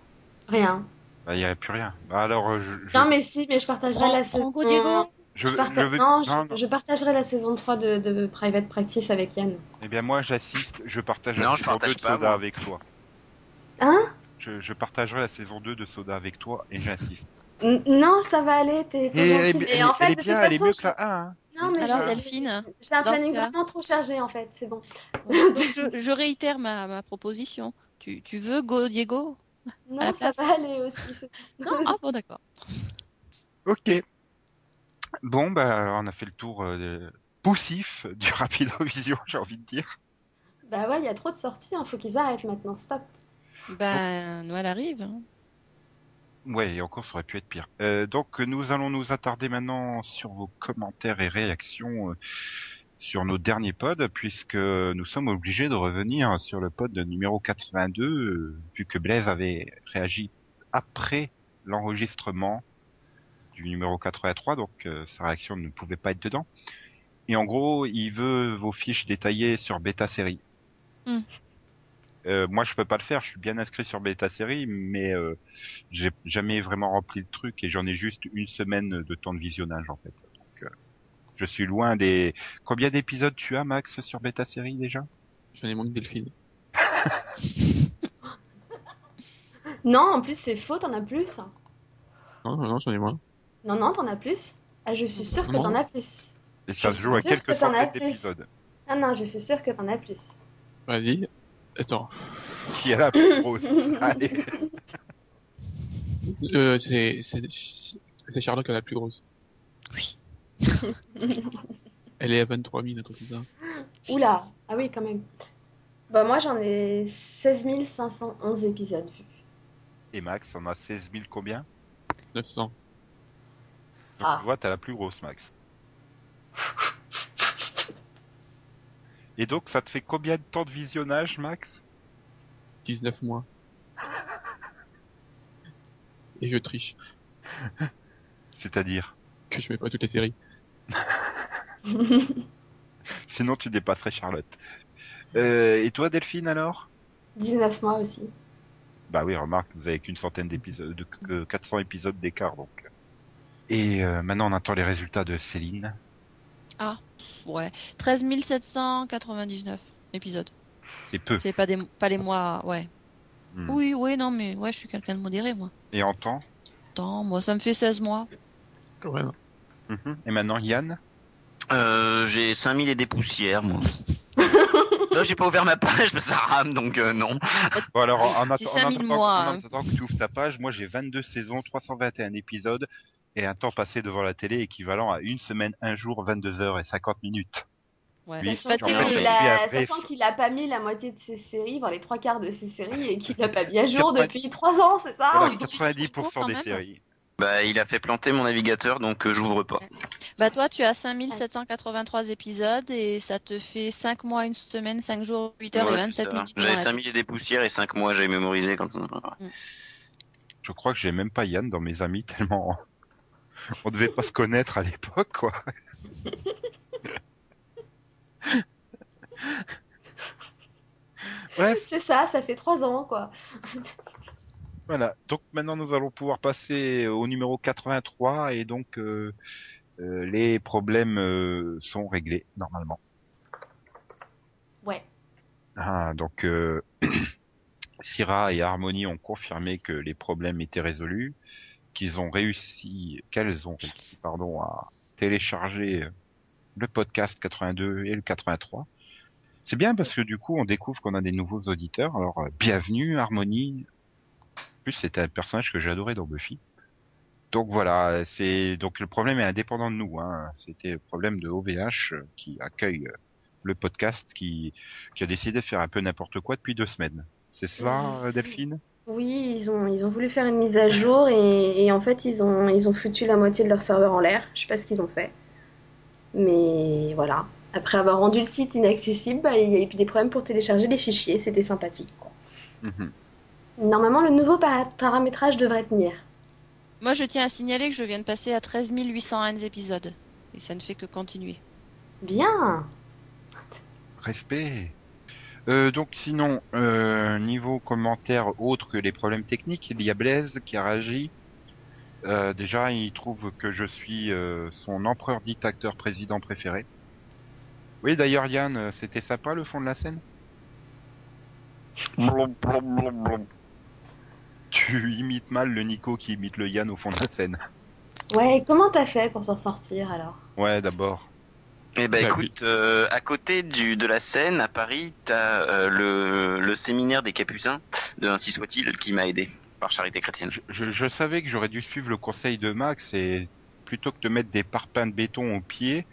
Rien. Bah, il y avait plus rien. Bah, alors, euh, je, je, Non, mais si, mais je partagerai Prends- la prends saison... Go Diego. je, Je, je parta- veux- non, je, non, non. je partagerai la saison 3 de, de Private Practice avec Yann. Eh bien, moi, j'assiste. Je partage la Non, saison 2 partage de Soda moi. avec toi. Hein? Je, je partagerai la saison 2 de Soda avec toi et j'assiste. Non, ça va aller, t'es gentil. est, Et en fait, elle est de bien, elle est façon, mieux je- que la 1. Hein. Non, mais Alors j'ai- Delphine, j'ai un planning cas- vraiment trop chargé, en fait, c'est bon. donc je, je réitère ma, ma proposition. Tu, tu veux Go Diego? Non, ça va aller aussi. Non? Ah bon d'accord. Ok. Bon, bah, on a fait le tour euh, poussif du Rapidovision, j'ai envie de dire. Bah ouais, il y a trop de sorties, il faut qu'ils arrêtent maintenant, stop. Ben Noël arrive. Ouais, et encore, ça aurait pu être pire. Euh, donc, nous allons nous attarder maintenant sur vos commentaires et réactions euh, sur nos derniers pods, puisque nous sommes obligés de revenir sur le pod numéro 82, euh, vu que Blaise avait réagi après l'enregistrement du numéro 83, donc euh, sa réaction ne pouvait pas être dedans. Et en gros, il veut vos fiches détaillées sur Beta Série. Hmm. Euh, moi, je peux pas le faire. Je suis bien inscrit sur Beta Série, mais euh, j'ai jamais vraiment rempli le truc et j'en ai juste une semaine de temps de visionnage en fait. Donc, euh, je suis loin des. Combien d'épisodes tu as, Max, sur Beta Série déjà? J'en ai moins que Delphine. Non, en plus, c'est faux, t'en as plus. Non, non, non, j'en ai moins. Non, non, t'en as plus. Ah, je suis sûre que t'en as plus. Et ça Je se joue à quelques que centaines d'épisodes. Ah non, je suis sûre que t'en as plus. Vas-y. Attends. Qui a la plus grosse Allez. Euh, c'est, Charlotte qui a la plus grosse. Oui. Elle est à 23 000, un truc comme ça. Oula, ah oui, quand même. Bah, moi, j'en ai 16 511 épisodes vus. Et Max, on a 16 000 combien? 900. Donc Ah. tu vois, t'as la plus grosse, Max. Et donc, ça te fait combien de temps de visionnage, Max? 19 mois. Et je triche. C'est-à-dire? Que je mets pas toutes les séries. Sinon, tu dépasserais Charlotte. Euh, et toi, Delphine, alors? 19 mois aussi. Bah oui, remarque, vous avez qu'une centaine d'épisodes, de que 400 épisodes d'écart, donc. Et euh, maintenant, on attend les résultats de Céline. Ouais. 13 799 épisodes. C'est peu. C'est pas des pas les mois. Ouais. Hmm. Oui oui non mais ouais je suis quelqu'un de modéré moi. Et en temps? Attends moi ça me fait 16 mois. Ouais, non. Mhm. Et maintenant, Yann? Euh, j'ai 5000 et des poussières, moi. non, j'ai pas ouvert ma page, mais ça rame, donc euh, non. Bon, alors, en, en C'est atta- en 5000 attendant, mois, en hein. attendant que tu ouvres ta page, moi, j'ai 22 saisons, 321 épisodes et un temps passé devant la télé équivalent à une semaine, un jour, 22 heures et 50 minutes. Ouais. Sachant qu'il a, qu'il a pas mis la moitié de ses séries, voire les trois quarts de ses séries, et qu'il l'a pas mis à jour 90. depuis trois ans, c'est ça? Voilà, oui, depuis 90% cinq ans, quand des séries. Bah, il a fait planter mon navigateur, donc euh, j'ouvre pas. Bah toi, tu as 5783 épisodes et ça te fait 5 mois, une semaine, 5 jours, 8 heures Ouais, et c'est 27 ça. minutes. J'avais la 5000 et des poussières et 5 mois, j'avais mémorisé quand Je crois que j'ai même pas Yann dans mes amis tellement on devait pas se connaître à l'époque, quoi. Bref, C'est ça, ça fait trois ans, quoi. voilà. Donc maintenant nous allons pouvoir passer au numéro 83 et donc euh, euh, les problèmes euh, sont réglés normalement. Ouais. Ah, donc Syrah et Harmony ont confirmé que les problèmes étaient résolus, qu'ils ont réussi, qu'elles ont réussi, pardon, à télécharger le podcast 82 et le 83. C'est bien parce que du coup on découvre qu'on a des nouveaux auditeurs. Alors euh, bienvenue Harmony. En plus c'était un personnage que j'adorais dans Buffy. Donc voilà, c'est donc le problème est indépendant de nous. Hein. C'était le problème de OVH euh, qui accueille euh, le podcast qui qui a décidé de faire un peu n'importe quoi depuis deux semaines. C'est cela, Delphine? Oui, ils ont, ils ont voulu faire une mise à jour et, et en fait, ils ont, ils ont foutu la moitié de leur serveur en l'air. Je sais pas ce qu'ils ont fait. Mais voilà. Après avoir rendu le site inaccessible, bah, il y a eu des problèmes pour télécharger les fichiers. C'était sympathique. quoi. Mhm. Normalement, le nouveau para- paramétrage devrait tenir. Moi, je tiens à signaler que je viens de passer à 13 801 épisodes. Et ça ne fait que continuer. Bien. Respect. Euh, donc sinon, euh, niveau commentaire autre que les problèmes techniques, il y a Blaise qui a réagi. Euh, déjà, il trouve que je suis euh, son empereur dictateur président préféré. Oui, d'ailleurs, Yann, euh, c'était sympa le fond de la scène? Blom, blom, blom, blom. Tu imites mal le Nico qui imite le Yann au fond de la scène. Ouais, comment t'as fait pour t'en sortir alors? Ouais, d'abord. Eh ben Bah, écoute, euh, à côté du de la Seine, à Paris, t'as euh, le, le séminaire des Capucins, de ainsi soit-il, qui m'a aidé par charité chrétienne. Je, je- je savais que j'aurais dû suivre le conseil de Max et plutôt que de mettre des parpaings de béton au pied,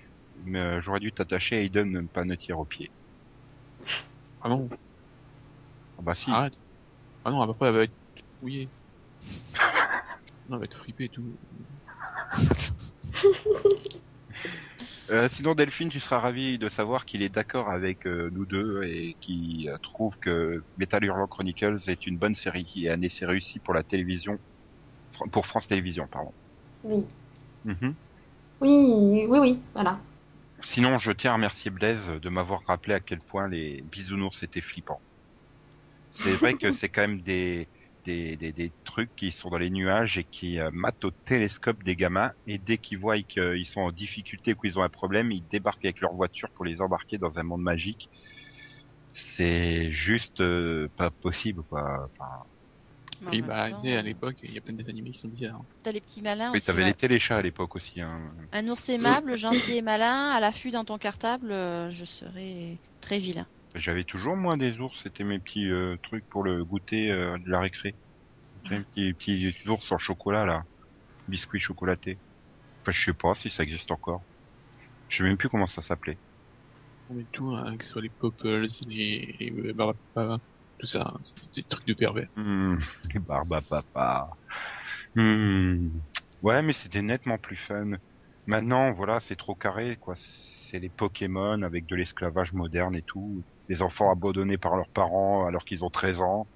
mais, euh, j'aurais dû t'attacher à Aiden ne pas ne tirer au pied. Ah non, Ah bah si. arrête. Ah non, après elle va être mouillée. non, elle va être fripée et tout. Euh, sinon Delphine, tu seras ravi de savoir qu'il est d'accord avec euh, nous deux et qui euh, trouve que Metal Hurlant Chronicles est une bonne série et un essai réussi pour la télévision, Fr- pour France Télévisions, pardon. Oui. Mhm. Oui, oui, oui, voilà. Sinon, je tiens à remercier Blaise de m'avoir rappelé à quel point les bisounours étaient flippants. C'est vrai que c'est quand même des, des, des, des trucs qui sont dans les nuages et qui euh, matent au télescope des gamins et dès qu'ils voient qu'ils sont en difficulté ou qu'ils ont un problème, ils débarquent avec leur voiture pour les embarquer dans un monde magique. C'est juste euh, pas possible, quoi. Enfin, Et bah, temps, à l'époque, il y a plein d'animés qui sont bizarres. T'as les petits malins oui, aussi. t'avais ouais. les téléchats à l'époque aussi. Hein. Un ours aimable, gentil et malin, à l'affût dans ton cartable, euh, je serais très vilain. J'avais toujours moins des ours, c'était mes petits euh, trucs pour le goûter euh, de la récré. Sais, petits, petits ours en chocolat là, biscuits chocolatés. Enfin, je sais pas si ça existe encore. Je sais même plus comment ça s'appelait. On met tout, hein, que ce soit les Popples, les, les euh, Barbapapa, tout ça, hein, c'est des trucs de pervers. Hmm, les papa. Hmm. Ouais, mais c'était nettement plus fun. Maintenant, voilà, c'est trop carré, quoi. C'est les Pokémon avec de l'esclavage moderne et tout. Des enfants abandonnés par leurs parents alors qu'ils ont 13 ans.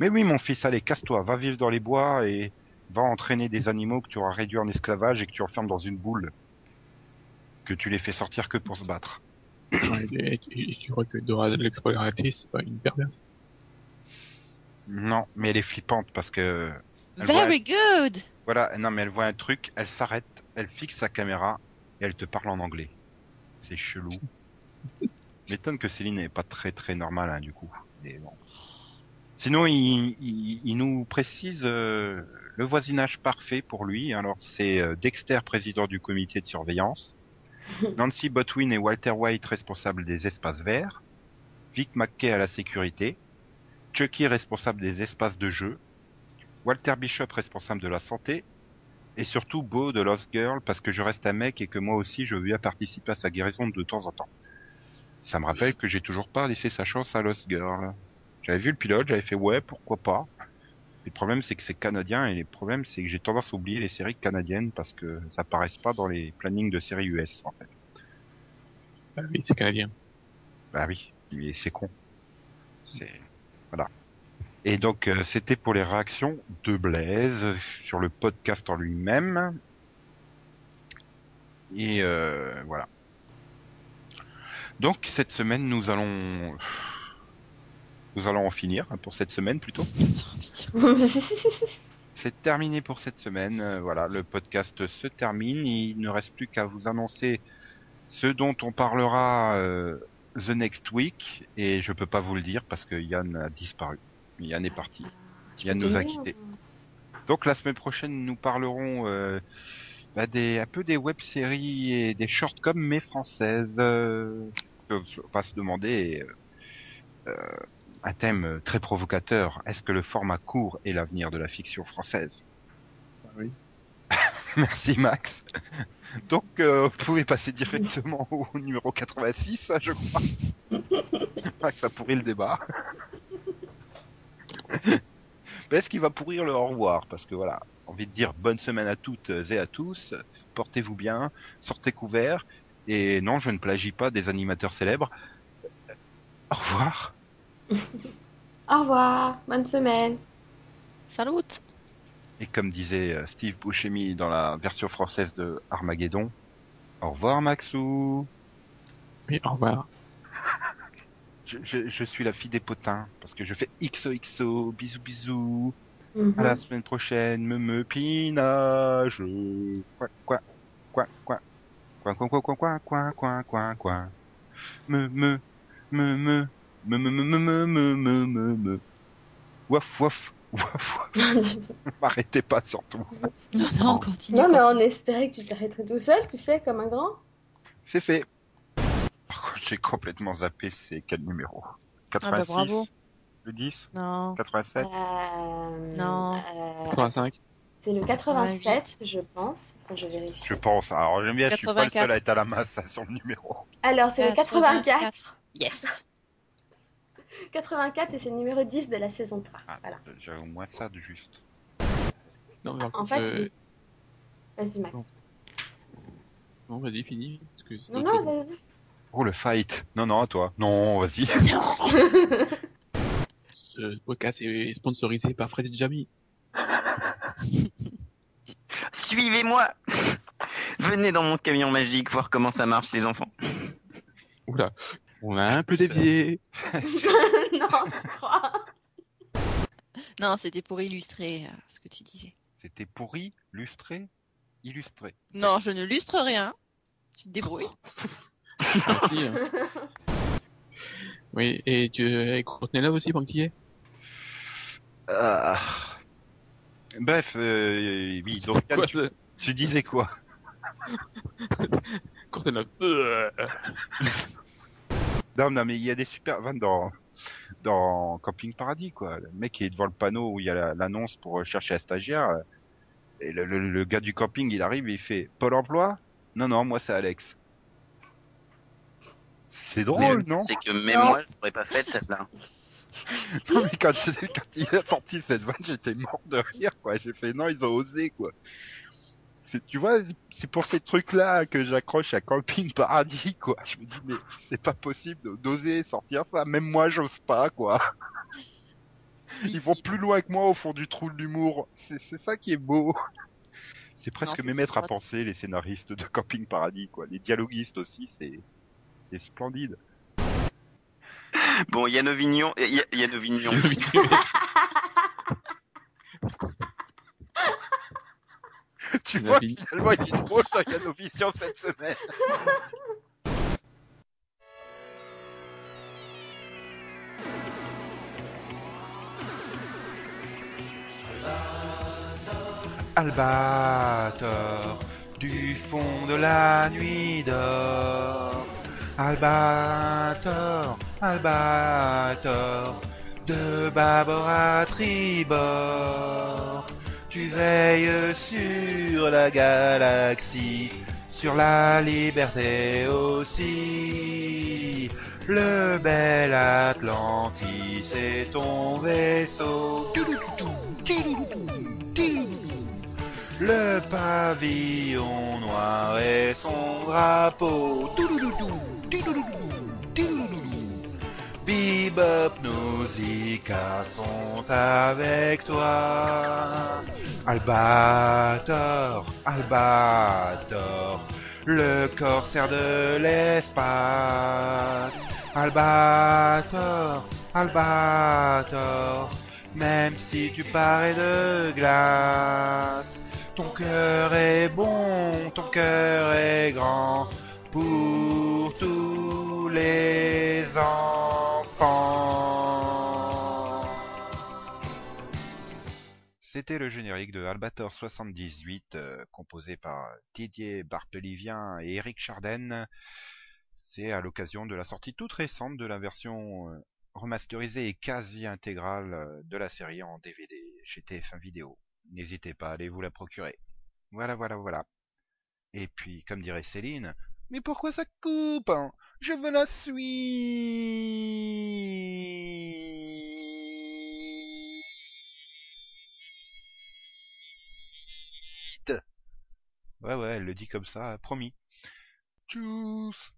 Mais oui, mon fils, allez, casse-toi, va vivre dans les bois et va entraîner des animaux que tu auras réduits en esclavage et que tu enfermes dans une boule. Que tu les fais sortir que pour se battre. Ouais, et, et- et tu crois que Dora l'exploratrice, c'est pas une perverse? Non, mais elle est flippante parce que Elle Very good Voilà, non mais elle voit un truc, elle s'arrête, elle fixe sa caméra et elle te parle en anglais. C'est chelou. M'étonne que Céline n'est pas très très normale hein, du coup. Mais bon. Sinon, il, il, il nous précise euh, le voisinage parfait pour lui. Alors c'est euh, Dexter, président du comité de surveillance, Nancy Botwin et Walter White, responsables des espaces verts, Vic McKay à la sécurité, Chucky, responsable des espaces de jeu, Walter Bishop responsable de la santé, et surtout Beau de Lost Girl parce que je reste un mec et que moi aussi je veux bien participer à sa guérison de temps en temps. Ça me rappelle que j'ai toujours pas laissé sa chance à Lost Girl. J'avais vu le pilote, j'avais fait ouais, pourquoi pas. Le problème, c'est que c'est canadien et le problème, c'est que j'ai tendance à oublier les séries canadiennes parce que ça apparaissent pas dans les plannings de séries US, en fait. Bah oui, c'est canadien. Bah oui, mais c'est con. C'est voilà. Et donc euh, c'était pour les réactions de Blaise sur le podcast en lui-même. Et euh, voilà. Donc cette semaine nous allons nous allons en finir hein, pour cette semaine plutôt. C'est terminé pour cette semaine. Euh, voilà, le podcast se termine. Il ne reste plus qu'à vous annoncer ce dont on parlera euh, the next week. Et je peux pas vous le dire parce que Yann a disparu. Yann est parti. Yann nous a quittés. Donc la semaine prochaine, nous parlerons euh, bah, des un peu des web-séries et des shortcoms mais françaises. Euh, on va se demander euh, un thème très provocateur. Est-ce que le format court est l'avenir de la fiction française? Oui. Merci Max. Donc euh, vous pouvez passer directement au numéro 86, hein, je crois. Max a pourri le débat. Mais est-ce qu'il va pourrir le au revoir? Parce que voilà, envie de dire bonne semaine à toutes et à tous. Portez-vous bien, sortez couverts. Et non, je ne plagie pas des animateurs célèbres. Au revoir. Au revoir, bonne semaine. Salut Et comme disait euh, Steve Buscemi dans la version française de Armageddon, au revoir Maxou. Oui, au revoir. Je, je, je suis la fille des potins parce que je fais XOXO, bisous bisous. Mhm. À la semaine prochaine, me me pinage. Quoi quoi quoi quoi quoi quoi quoi quoi quoi quoi quoi quoi quoi me me me me me me me me me me me me me waf waf waf waf. M'arrêtez pas surtout. Non, non, continue. Non, mais on continue. espérait que tu t'arrêterais tout seul, tu sais, comme un grand. C'est fait. Par contre, j'ai complètement zappé. C'est quel numéro? 86 bah, bravo. Le 10 Non. 87 Euh, Non. euh, 85. c'est le 87, 88. je pense. Attends, je vérifie. Je pense. Alors j'aime bien, je suis pas le seul 84. à être à la masse hein, sur le numéro. Alors, c'est le 84. Yes. 84 et c'est le numéro 10 de la saison 3. Ah, Voilà. J'ai au moins ça de juste. Non, mais En contre, fait, euh, Vas-y, Max. Non. non, vas-y, fini. Parce que c'était Non, non, vas-y. Oh le fight. Non non, à toi. Non, vas-y. Ce podcast est sponsorisé par Fred et Jamie. Suivez-moi Venez dans mon camion magique voir comment ça marche les enfants. Oula, on a un peu dévié. non, je crois. Non, c'était pour illustrer euh, ce que tu disais. C'était pourri, lustré, illustré. Non, je ne lustre rien. Tu te débrouilles. Merci, hein. Oui, et tu es Courtenay Love aussi, est Ah. Bref, euh, oui, donc Yann, Quoi, tu, disais quoi? Courtenay Love euh, Non, non, mais il y a des super vannes dans dans Camping Paradis, quoi. Le mec est devant le panneau où il y a la- l'annonce pour euh, chercher un stagiaire. euh, Et le, le- le gars du camping, il arrive et il fait Pôle emploi? Non, non, moi c'est Alex. C'est drôle, non? C'est que même Non. moi, je pourrais pas fait celle-là. Non, mais quand, quand il a sorti cette vanne, j'étais mort de rire, quoi. J'ai fait, non, ils ont osé, quoi. Tu vois, c'est pour ces trucs-là que j'accroche à Camping Paradis, quoi. Je me dis, mais c'est pas possible d'oser sortir ça. Même moi, j'ose pas, quoi. Ils vont plus loin que moi au fond du trou de l'humour. C'est, ça qui est beau. C'est presque mes maîtres à penser, les scénaristes de Camping Paradis, quoi. Les dialoguistes aussi, c'est splendide. Bon, Yann Ovignon, euh, Ya- Yann Ovignon. Tu vois, finalement, il est drôle, ça, Yann Ovignon, cette semaine. Albator, du fond de la nuit d'or. Albator, Albator, de bâbord à tribord. Tu veilles sur la galaxie, sur la liberté aussi. Le bel Atlantis est ton vaisseau. Le pavillon noir et son drapeau. Bebop, Nausicaa sont avec toi. Albator, Albator, le corsaire de l'espace. Albator, Albator, même si tu parais de glace. Ton cœur est bon, ton cœur est grand pour tous les enfants. C'était le générique de Albator 78, euh, composé par Didier Barthelivien et Eric Charden. C'est à l'occasion de la sortie toute récente de la version euh, remasterisée et quasi intégrale euh, de la série en DVD chez TF1 Vidéo. N'hésitez pas à aller vous la procurer. Voilà, voilà, voilà. Et puis, comme dirait Céline, mais pourquoi ça coupe hein? Je veux la suite Ouais, ouais, elle le dit comme ça, promis. Tchuss